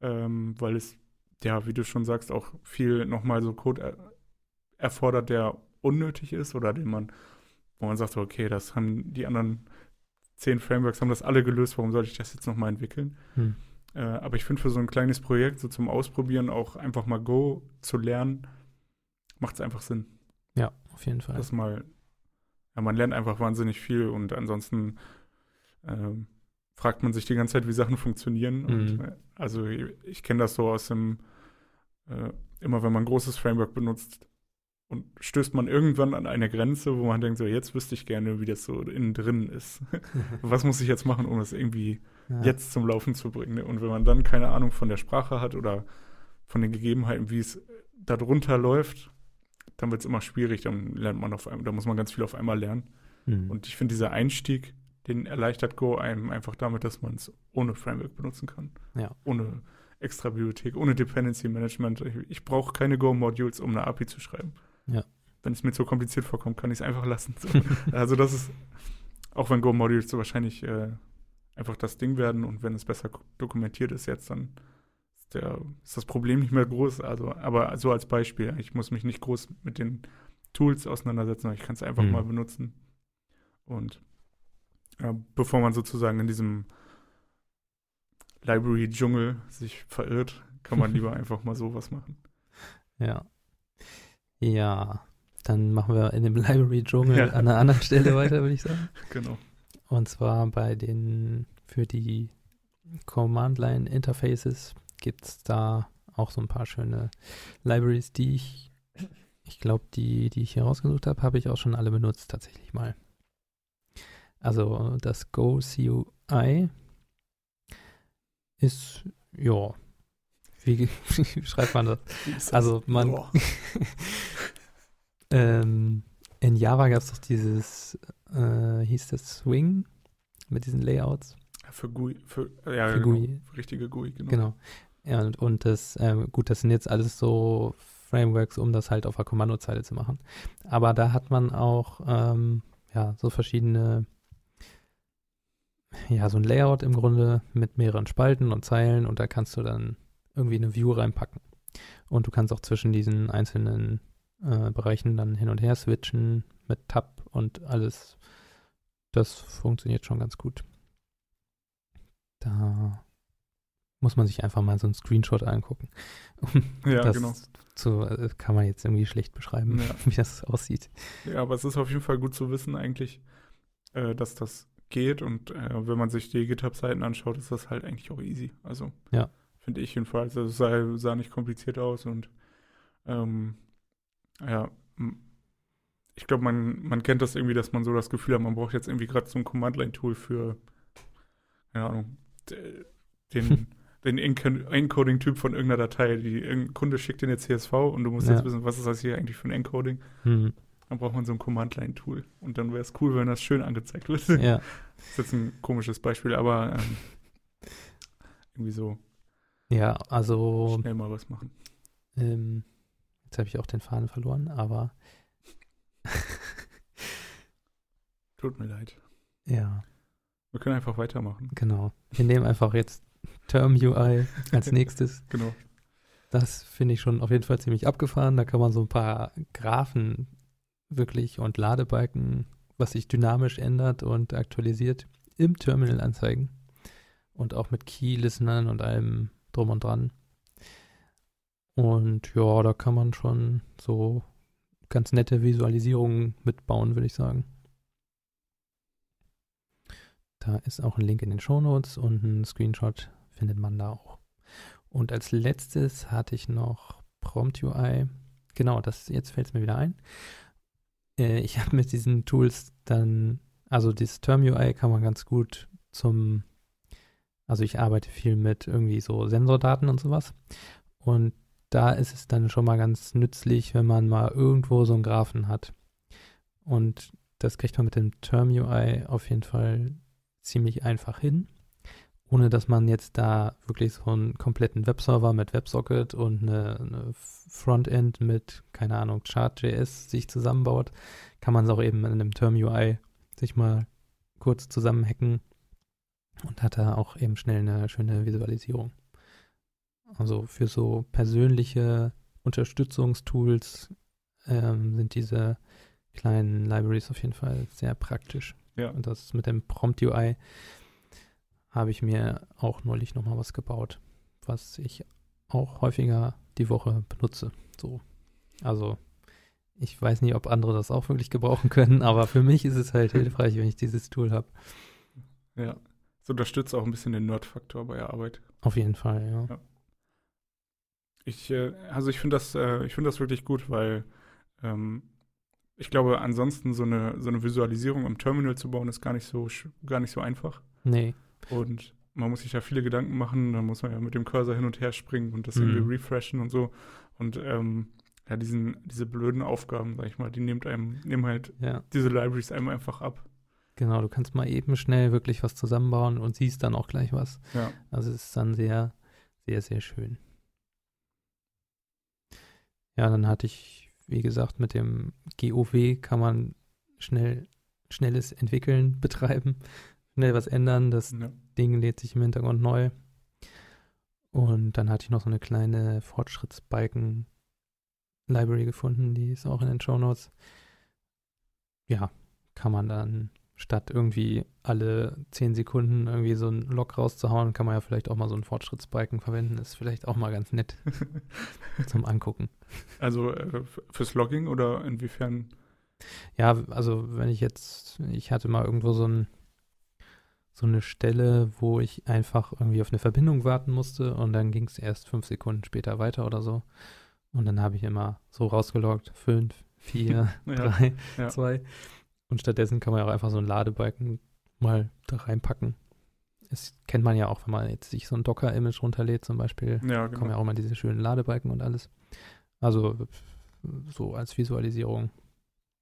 ähm, weil es, ja, wie du schon sagst, auch viel nochmal so Code er erfordert, der unnötig ist oder den man, wo man sagt, okay, das haben die anderen zehn Frameworks haben das alle gelöst, warum sollte ich das jetzt nochmal entwickeln? Hm. Äh, aber ich finde für so ein kleines Projekt, so zum Ausprobieren, auch einfach mal Go zu lernen, macht es einfach Sinn. Ja, auf jeden Fall. Das mal, ja, man lernt einfach wahnsinnig viel und ansonsten ähm, fragt man sich die ganze Zeit, wie Sachen funktionieren. Und, Mhm. äh, also ich, ich kenne das so aus dem, äh, immer wenn man ein großes Framework benutzt und stößt man irgendwann an eine Grenze, wo man denkt, so jetzt wüsste ich gerne, wie das so innen drin ist. *laughs* Was muss ich jetzt machen, um das irgendwie ja. jetzt zum Laufen zu bringen. ne? Und wenn man dann keine Ahnung von der Sprache hat oder von den Gegebenheiten, wie es darunter läuft, dann wird es immer schwierig. Dann lernt man auf einmal, da muss man ganz viel auf einmal lernen. Mhm. Und ich finde, dieser Einstieg, den erleichtert Go einem einfach damit, dass man es ohne Framework benutzen kann. Ja. Ohne extra Bibliothek, ohne Dependency Management. Ich, ich brauche keine Go-Modules, um eine API zu schreiben. Ja. Wenn es mir zu kompliziert vorkommt, kann ich es einfach lassen. So. *laughs* also das ist, auch wenn Go-Modules so wahrscheinlich äh, einfach das Ding werden und wenn es besser dokumentiert ist jetzt, dann der, ist das Problem nicht mehr groß. Also, aber so als Beispiel, ich muss mich nicht groß mit den Tools auseinandersetzen, aber ich kann es einfach Mhm. mal benutzen. Und ja, bevor man sozusagen in diesem Library-Dschungel sich verirrt, kann man *laughs* lieber einfach mal sowas machen. Ja. Ja. Dann machen wir in dem Library-Dschungel Ja. an einer anderen Stelle weiter, würde ich sagen. *laughs* Genau. Und zwar bei den, für die Command-Line-Interfaces gibt es da auch so ein paar schöne Libraries, die ich, ich glaube, die, die ich hier rausgesucht habe, habe ich auch schon alle benutzt, tatsächlich mal. Also das Go CUI ist, ja, wie, *laughs* wie schreibt man das? Also man, *laughs* ähm, in Java gab es doch dieses, äh, hieß das Swing mit diesen Layouts. Für GUI, für, ja, Für genau, GUI. für richtige GUI, genau. Genau. Ja, und, und das, ähm, gut, das sind jetzt alles so Frameworks, um das halt auf der Kommandozeile zu machen. Aber da hat man auch, ähm, ja, so verschiedene, ja, so ein Layout im Grunde mit mehreren Spalten und Zeilen und da kannst du dann irgendwie eine View reinpacken. Und du kannst auch zwischen diesen einzelnen äh, Bereichen dann hin und her switchen mit Tab und alles. Das funktioniert schon ganz gut. Da muss man sich einfach mal so einen Screenshot angucken. *laughs* Ja, das genau. zu, äh, kann man jetzt irgendwie schlecht beschreiben, Ja. *laughs* wie das aussieht. Ja, aber es ist auf jeden Fall gut zu wissen eigentlich, äh, dass das geht und äh, wenn man sich die GitHub-Seiten anschaut, ist das halt eigentlich auch easy. Also Ja. finde ich jedenfalls. Also es sah, sah nicht kompliziert aus und ähm, ja, ich glaube, man, man kennt das irgendwie, dass man so das Gefühl hat, man braucht jetzt irgendwie gerade so ein Command-Line-Tool für, keine Ahnung, den, *laughs* den Enco- Encoding-Typ von irgendeiner Datei. Die, irgendein Kunde schickt dir eine CSV und du musst Ja. jetzt wissen, was ist das hier eigentlich für ein Encoding. Hm. Dann braucht man so ein Command-Line-Tool. Und dann wäre es cool, wenn das schön angezeigt wird. Ja, Das ist jetzt ein komisches Beispiel, aber ähm, irgendwie so ja, also schnell mal was machen. ähm, jetzt habe ich auch den Faden verloren, aber Tut mir leid. ja, Wir können einfach weitermachen. genau. Wir nehmen einfach jetzt Term UI als *laughs* nächstes. Genau. Das finde ich schon auf jeden Fall ziemlich abgefahren. Da kann man so ein paar Graphen wirklich und Ladebalken, was sich dynamisch ändert und aktualisiert, im Terminal anzeigen. Und auch mit Key-Listenern und allem drum und dran. Und ja, da kann man schon so ganz nette Visualisierungen mitbauen, würde ich sagen. Da ist auch ein Link in den Show Notes und ein Screenshot findet man da auch. Und als letztes hatte ich noch Prompt UI. Genau, das jetzt fällt es mir wieder ein. Äh, ich *laughs* habe mit diesen Tools dann, also dieses Term UI kann man ganz gut zum, also ich arbeite viel mit irgendwie so Sensordaten und sowas. Und da ist es dann schon mal ganz nützlich, wenn man mal irgendwo so einen Graphen hat. Und das kriegt man mit dem Term UI auf jeden Fall ziemlich einfach hin, ohne dass man jetzt da wirklich so einen kompletten Webserver mit WebSocket und eine, eine Frontend mit, keine Ahnung, Chart.js sich zusammenbaut, kann man es auch eben in einem Term UI sich mal kurz zusammenhacken und hat da auch eben schnell eine schöne Visualisierung. Also für so persönliche Unterstützungstools ähm, sind diese kleinen Libraries auf jeden Fall sehr praktisch. Ja. Und das mit dem Prompt UI habe ich mir auch neulich nochmal was gebaut, was ich auch häufiger die Woche benutze. So. Also ich weiß nicht, ob andere das auch wirklich gebrauchen können, aber für mich ist es halt *laughs* hilfreich, wenn ich dieses Tool habe. Ja. Es unterstützt auch ein bisschen den Nerd-Faktor bei der Arbeit. Auf jeden Fall, ja. ja. Ich, äh, also ich finde das, äh, ich finde das wirklich gut, weil ähm, ich glaube, ansonsten so eine, so eine Visualisierung im Terminal zu bauen, ist gar nicht so, gar nicht so einfach. Nee. Und man muss sich ja viele Gedanken machen, dann muss man ja mit dem Cursor hin und her springen und das mhm. irgendwie refreshen und so. Und ähm, ja, diesen, diese blöden Aufgaben, sag ich mal, die nimmt einem, nehmen halt ja. diese Libraries einem einfach ab. Genau, du kannst mal eben schnell wirklich was zusammenbauen und siehst dann auch gleich was. Ja. Also es ist dann sehr, sehr, sehr schön. Ja, dann hatte ich, wie gesagt, mit dem GOW kann man schnell, schnelles Entwickeln *laughs* betreiben, schnell was ändern. Das ja. Ding lädt sich im Hintergrund neu. Und dann hatte ich noch so eine kleine Fortschrittsbalken-Library gefunden, die ist auch in den Show Notes. Ja, kann man dann statt irgendwie alle zehn Sekunden irgendwie so einen Log rauszuhauen, kann man ja vielleicht auch mal so einen Fortschrittsbalken verwenden. Ist vielleicht auch mal ganz nett *laughs* zum Angucken. Also äh, fürs Logging oder inwiefern? Ja, also wenn ich jetzt, ich hatte mal irgendwo so ein so eine Stelle, wo ich einfach irgendwie auf eine Verbindung warten musste und dann ging es erst fünf Sekunden später weiter oder so. Und dann habe ich immer so rausgeloggt, fünf, vier, *laughs* ja, drei, ja. zwei. Und stattdessen kann man ja auch einfach so einen Ladebalken mal da reinpacken. Das kennt man ja auch, wenn man jetzt sich so ein Docker-Image runterlädt zum Beispiel. Ja, genau. Kommen ja auch mal diese schönen Ladebalken und alles. Also so als Visualisierung.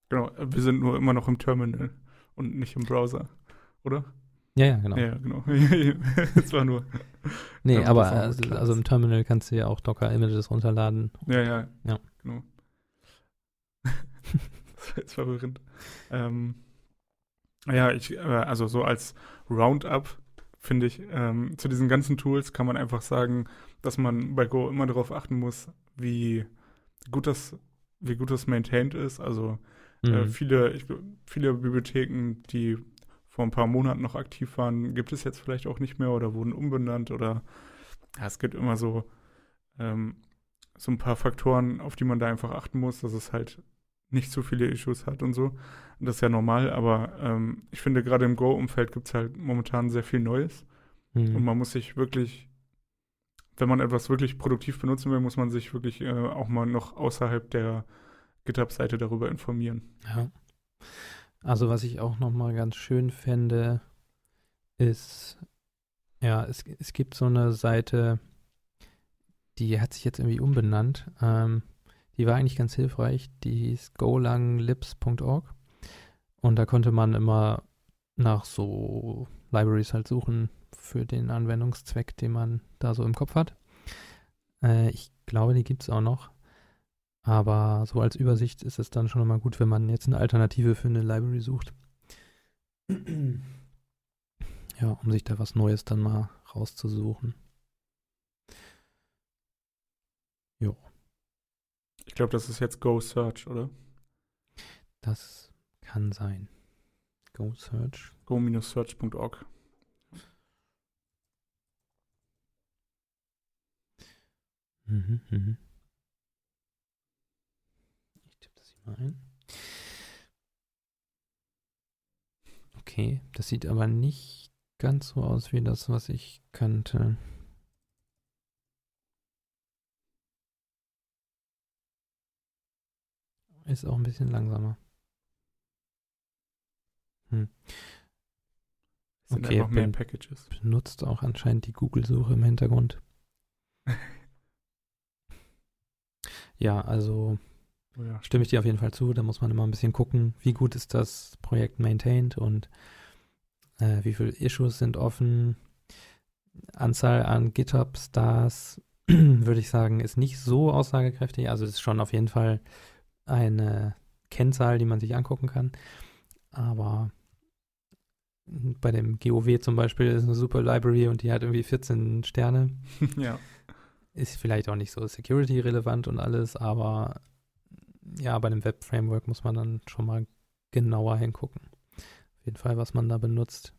Genau, wir sind nur immer noch im Terminal und nicht im Browser, oder? Ja, ja, genau. Ja, genau. *laughs* Es war nur. *laughs* Nee, aber also, also, im Terminal kannst du ja auch Docker-Images runterladen. Ja, ja. Ja. Genau. *laughs* das war jetzt verwirrend. Ähm, ja, ich, äh, also so als Roundup finde ich, ähm, zu diesen ganzen Tools kann man einfach sagen, dass man bei Go immer darauf achten muss, wie gut das, wie gut das maintained ist. Also äh, mhm. äh, viele, ich, viele Bibliotheken, die vor ein paar Monaten noch aktiv waren, gibt es jetzt vielleicht auch nicht mehr oder wurden umbenannt oder ja, es gibt immer so, ähm, so ein paar Faktoren, auf die man da einfach achten muss, dass es halt nicht so viele Issues hat und so. Das ist ja normal, aber ähm, ich finde, gerade im Go-Umfeld gibt es halt momentan sehr viel Neues. Mhm. Und man muss sich wirklich, wenn man etwas wirklich produktiv benutzen will, muss man sich wirklich äh, auch mal noch außerhalb der GitHub-Seite darüber informieren. Ja. Also was ich auch noch mal ganz schön fände, ist, ja, es, es gibt so eine Seite, die hat sich jetzt irgendwie umbenannt. Ähm, die war eigentlich ganz hilfreich. Die hieß golanglips.org. Und da konnte man immer nach so Libraries halt suchen für den Anwendungszweck, den man da so im Kopf hat. Äh, ich glaube, die gibt es auch noch. Aber so als Übersicht ist es dann schon mal gut, wenn man jetzt eine Alternative für eine Library sucht. *clears throat* ja, um sich da was Neues dann mal rauszusuchen. Jo. Ich glaube, das ist jetzt Go Search, oder? Das kann sein. Go Search. Go-search.org. Mhm, mhm. Ich tippe das hier mal ein. Okay, das sieht aber nicht ganz so aus wie das, was ich kannte. Ist auch ein bisschen langsamer. Hm. Es sind Okay, einfach mehr Packages. Benutzt auch anscheinend die Google-Suche im Hintergrund. *laughs* Ja, also Oh ja, stimme ich dir auf jeden Fall zu. Da muss man immer ein bisschen gucken, wie gut ist das Projekt maintained und äh, wie viele Issues sind offen. Anzahl an GitHub-Stars, *clears throat* würde ich sagen, ist nicht so aussagekräftig. Also es ist schon auf jeden Fall eine Kennzahl, die man sich angucken kann. Aber bei dem GOW zum Beispiel ist eine super Library und die hat irgendwie 14 Sterne. *laughs* ja. Ist vielleicht auch nicht so security-relevant und alles, aber ja, bei einem Web-Framework muss man dann schon mal genauer hingucken. Auf jeden Fall, was man da benutzt.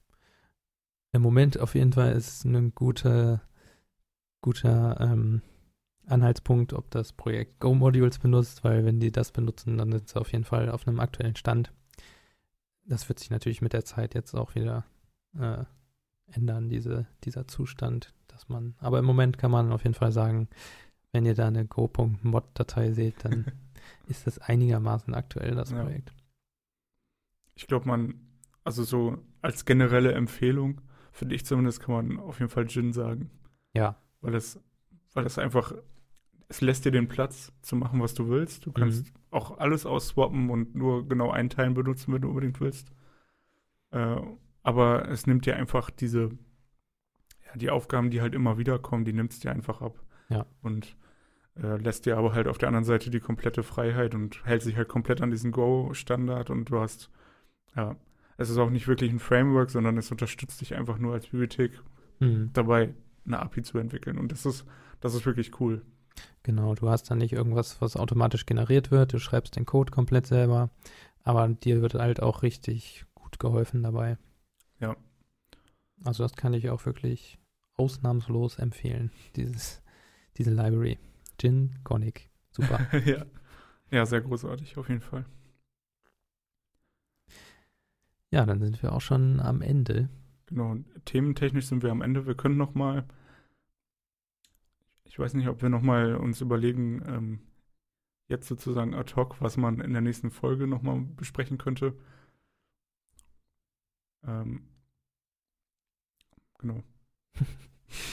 Im Moment auf jeden Fall ist ein guter, guter ähm, Anhaltspunkt, ob das Projekt Go-Modules benutzt, weil wenn die das benutzen, dann sind sie auf jeden Fall auf einem aktuellen Stand. Das wird sich natürlich mit der Zeit jetzt auch wieder äh, ändern, diese, dieser Zustand, dass man, aber im Moment kann man auf jeden Fall sagen, wenn ihr da eine Go.mod-Datei seht, dann *laughs* ist das einigermaßen aktuell, das Ja. Projekt. Ich glaube, man, also so als generelle Empfehlung, finde ich zumindest, kann man auf jeden Fall Gin sagen. Ja. Weil das, weil das einfach, es lässt dir den Platz zu machen, was du willst. Du kannst Mhm. auch alles ausswappen und nur genau einen Teil benutzen, wenn du unbedingt willst. Äh, aber es nimmt dir einfach diese, ja, die Aufgaben, die halt immer wieder kommen, die nimmt es dir einfach ab. Ja. Und äh, lässt dir aber halt auf der anderen Seite die komplette Freiheit und hält sich halt komplett an diesen Go-Standard und du hast, ja, es ist auch nicht wirklich ein Framework, sondern es unterstützt dich einfach nur als Bibliothek Mhm. dabei, eine API zu entwickeln. Und das ist, das ist wirklich cool. Genau, du hast dann nicht irgendwas, was automatisch generiert wird, du schreibst den Code komplett selber, aber dir wird halt auch richtig gut geholfen dabei. Ja. Also das kann ich auch wirklich ausnahmslos empfehlen, dieses, diese Library. Gin, Gonic, super. *laughs* ja. ja, sehr großartig, auf jeden Fall. ja, dann sind wir auch schon am Ende. Genau, thementechnisch sind wir am Ende. Wir können noch mal, ich weiß nicht, ob wir noch mal uns überlegen, ähm, jetzt sozusagen ad hoc, was man in der nächsten Folge noch mal besprechen könnte. Ähm, genau.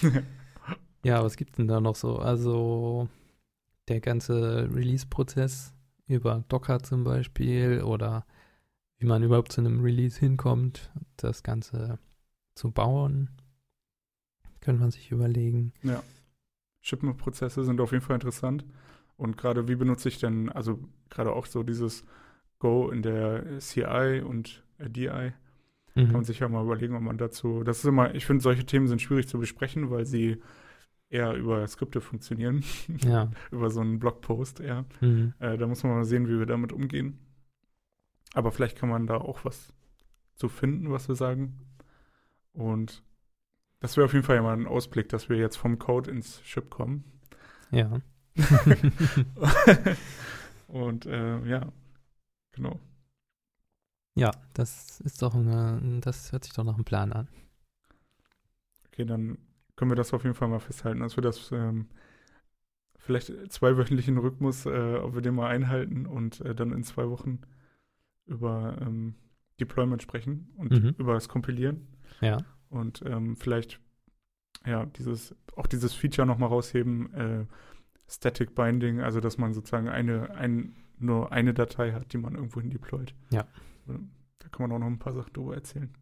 *laughs* Ja, was gibt's denn da noch so? Also der ganze Release-Prozess über Docker zum Beispiel oder wie man überhaupt zu einem Release hinkommt, das Ganze zu bauen, könnte man sich überlegen. Shipment-Prozesse sind auf jeden Fall interessant. Und gerade wie benutze ich denn, also gerade auch so dieses Go in der CI und DI, Mhm. kann man sich ja mal überlegen, ob man dazu, das ist immer, ich finde, solche Themen sind schwierig zu besprechen, weil sie eher über Skripte funktionieren, Ja. *laughs* über so einen Blogpost eher. Mhm. Äh, da muss man mal sehen, wie wir damit umgehen. Aber vielleicht kann man da auch was zu finden, was wir sagen. Und das wäre auf jeden Fall ja mal ein Ausblick, dass wir jetzt vom Code ins Ship kommen. Ja. *laughs* Und äh, ja, genau. ja, das ist doch eine, das hört sich doch nach einem Plan an. Okay, dann können wir das auf jeden Fall mal festhalten, dass wir das ähm, vielleicht zweiwöchentlichen Rhythmus, äh, ob wir den mal einhalten und äh, dann in zwei Wochen über ähm, Deployment sprechen und Mhm. über das Kompilieren Ja. Und ähm, vielleicht ja dieses auch dieses Feature nochmal rausheben, äh, Static Binding, also dass man sozusagen eine ein, nur eine Datei hat, die man irgendwo hin deployt. Ja. Da kann man auch noch ein paar Sachen drüber erzählen.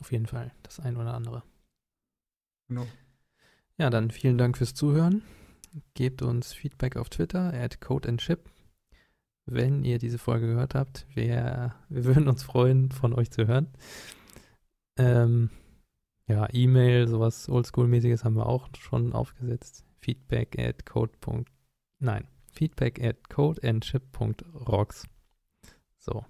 Auf jeden Fall, das ein oder andere. Genau. Ja, dann vielen Dank fürs Zuhören. Gebt uns Feedback auf Twitter at codeandship. Wenn ihr diese Folge gehört habt, wir, wir würden uns freuen, von euch zu hören. Ähm, ja, E-Mail, sowas Oldschool-mäßiges haben wir auch schon aufgesetzt. Feedback at code. Nein, feedback at codeandship.rocks. So.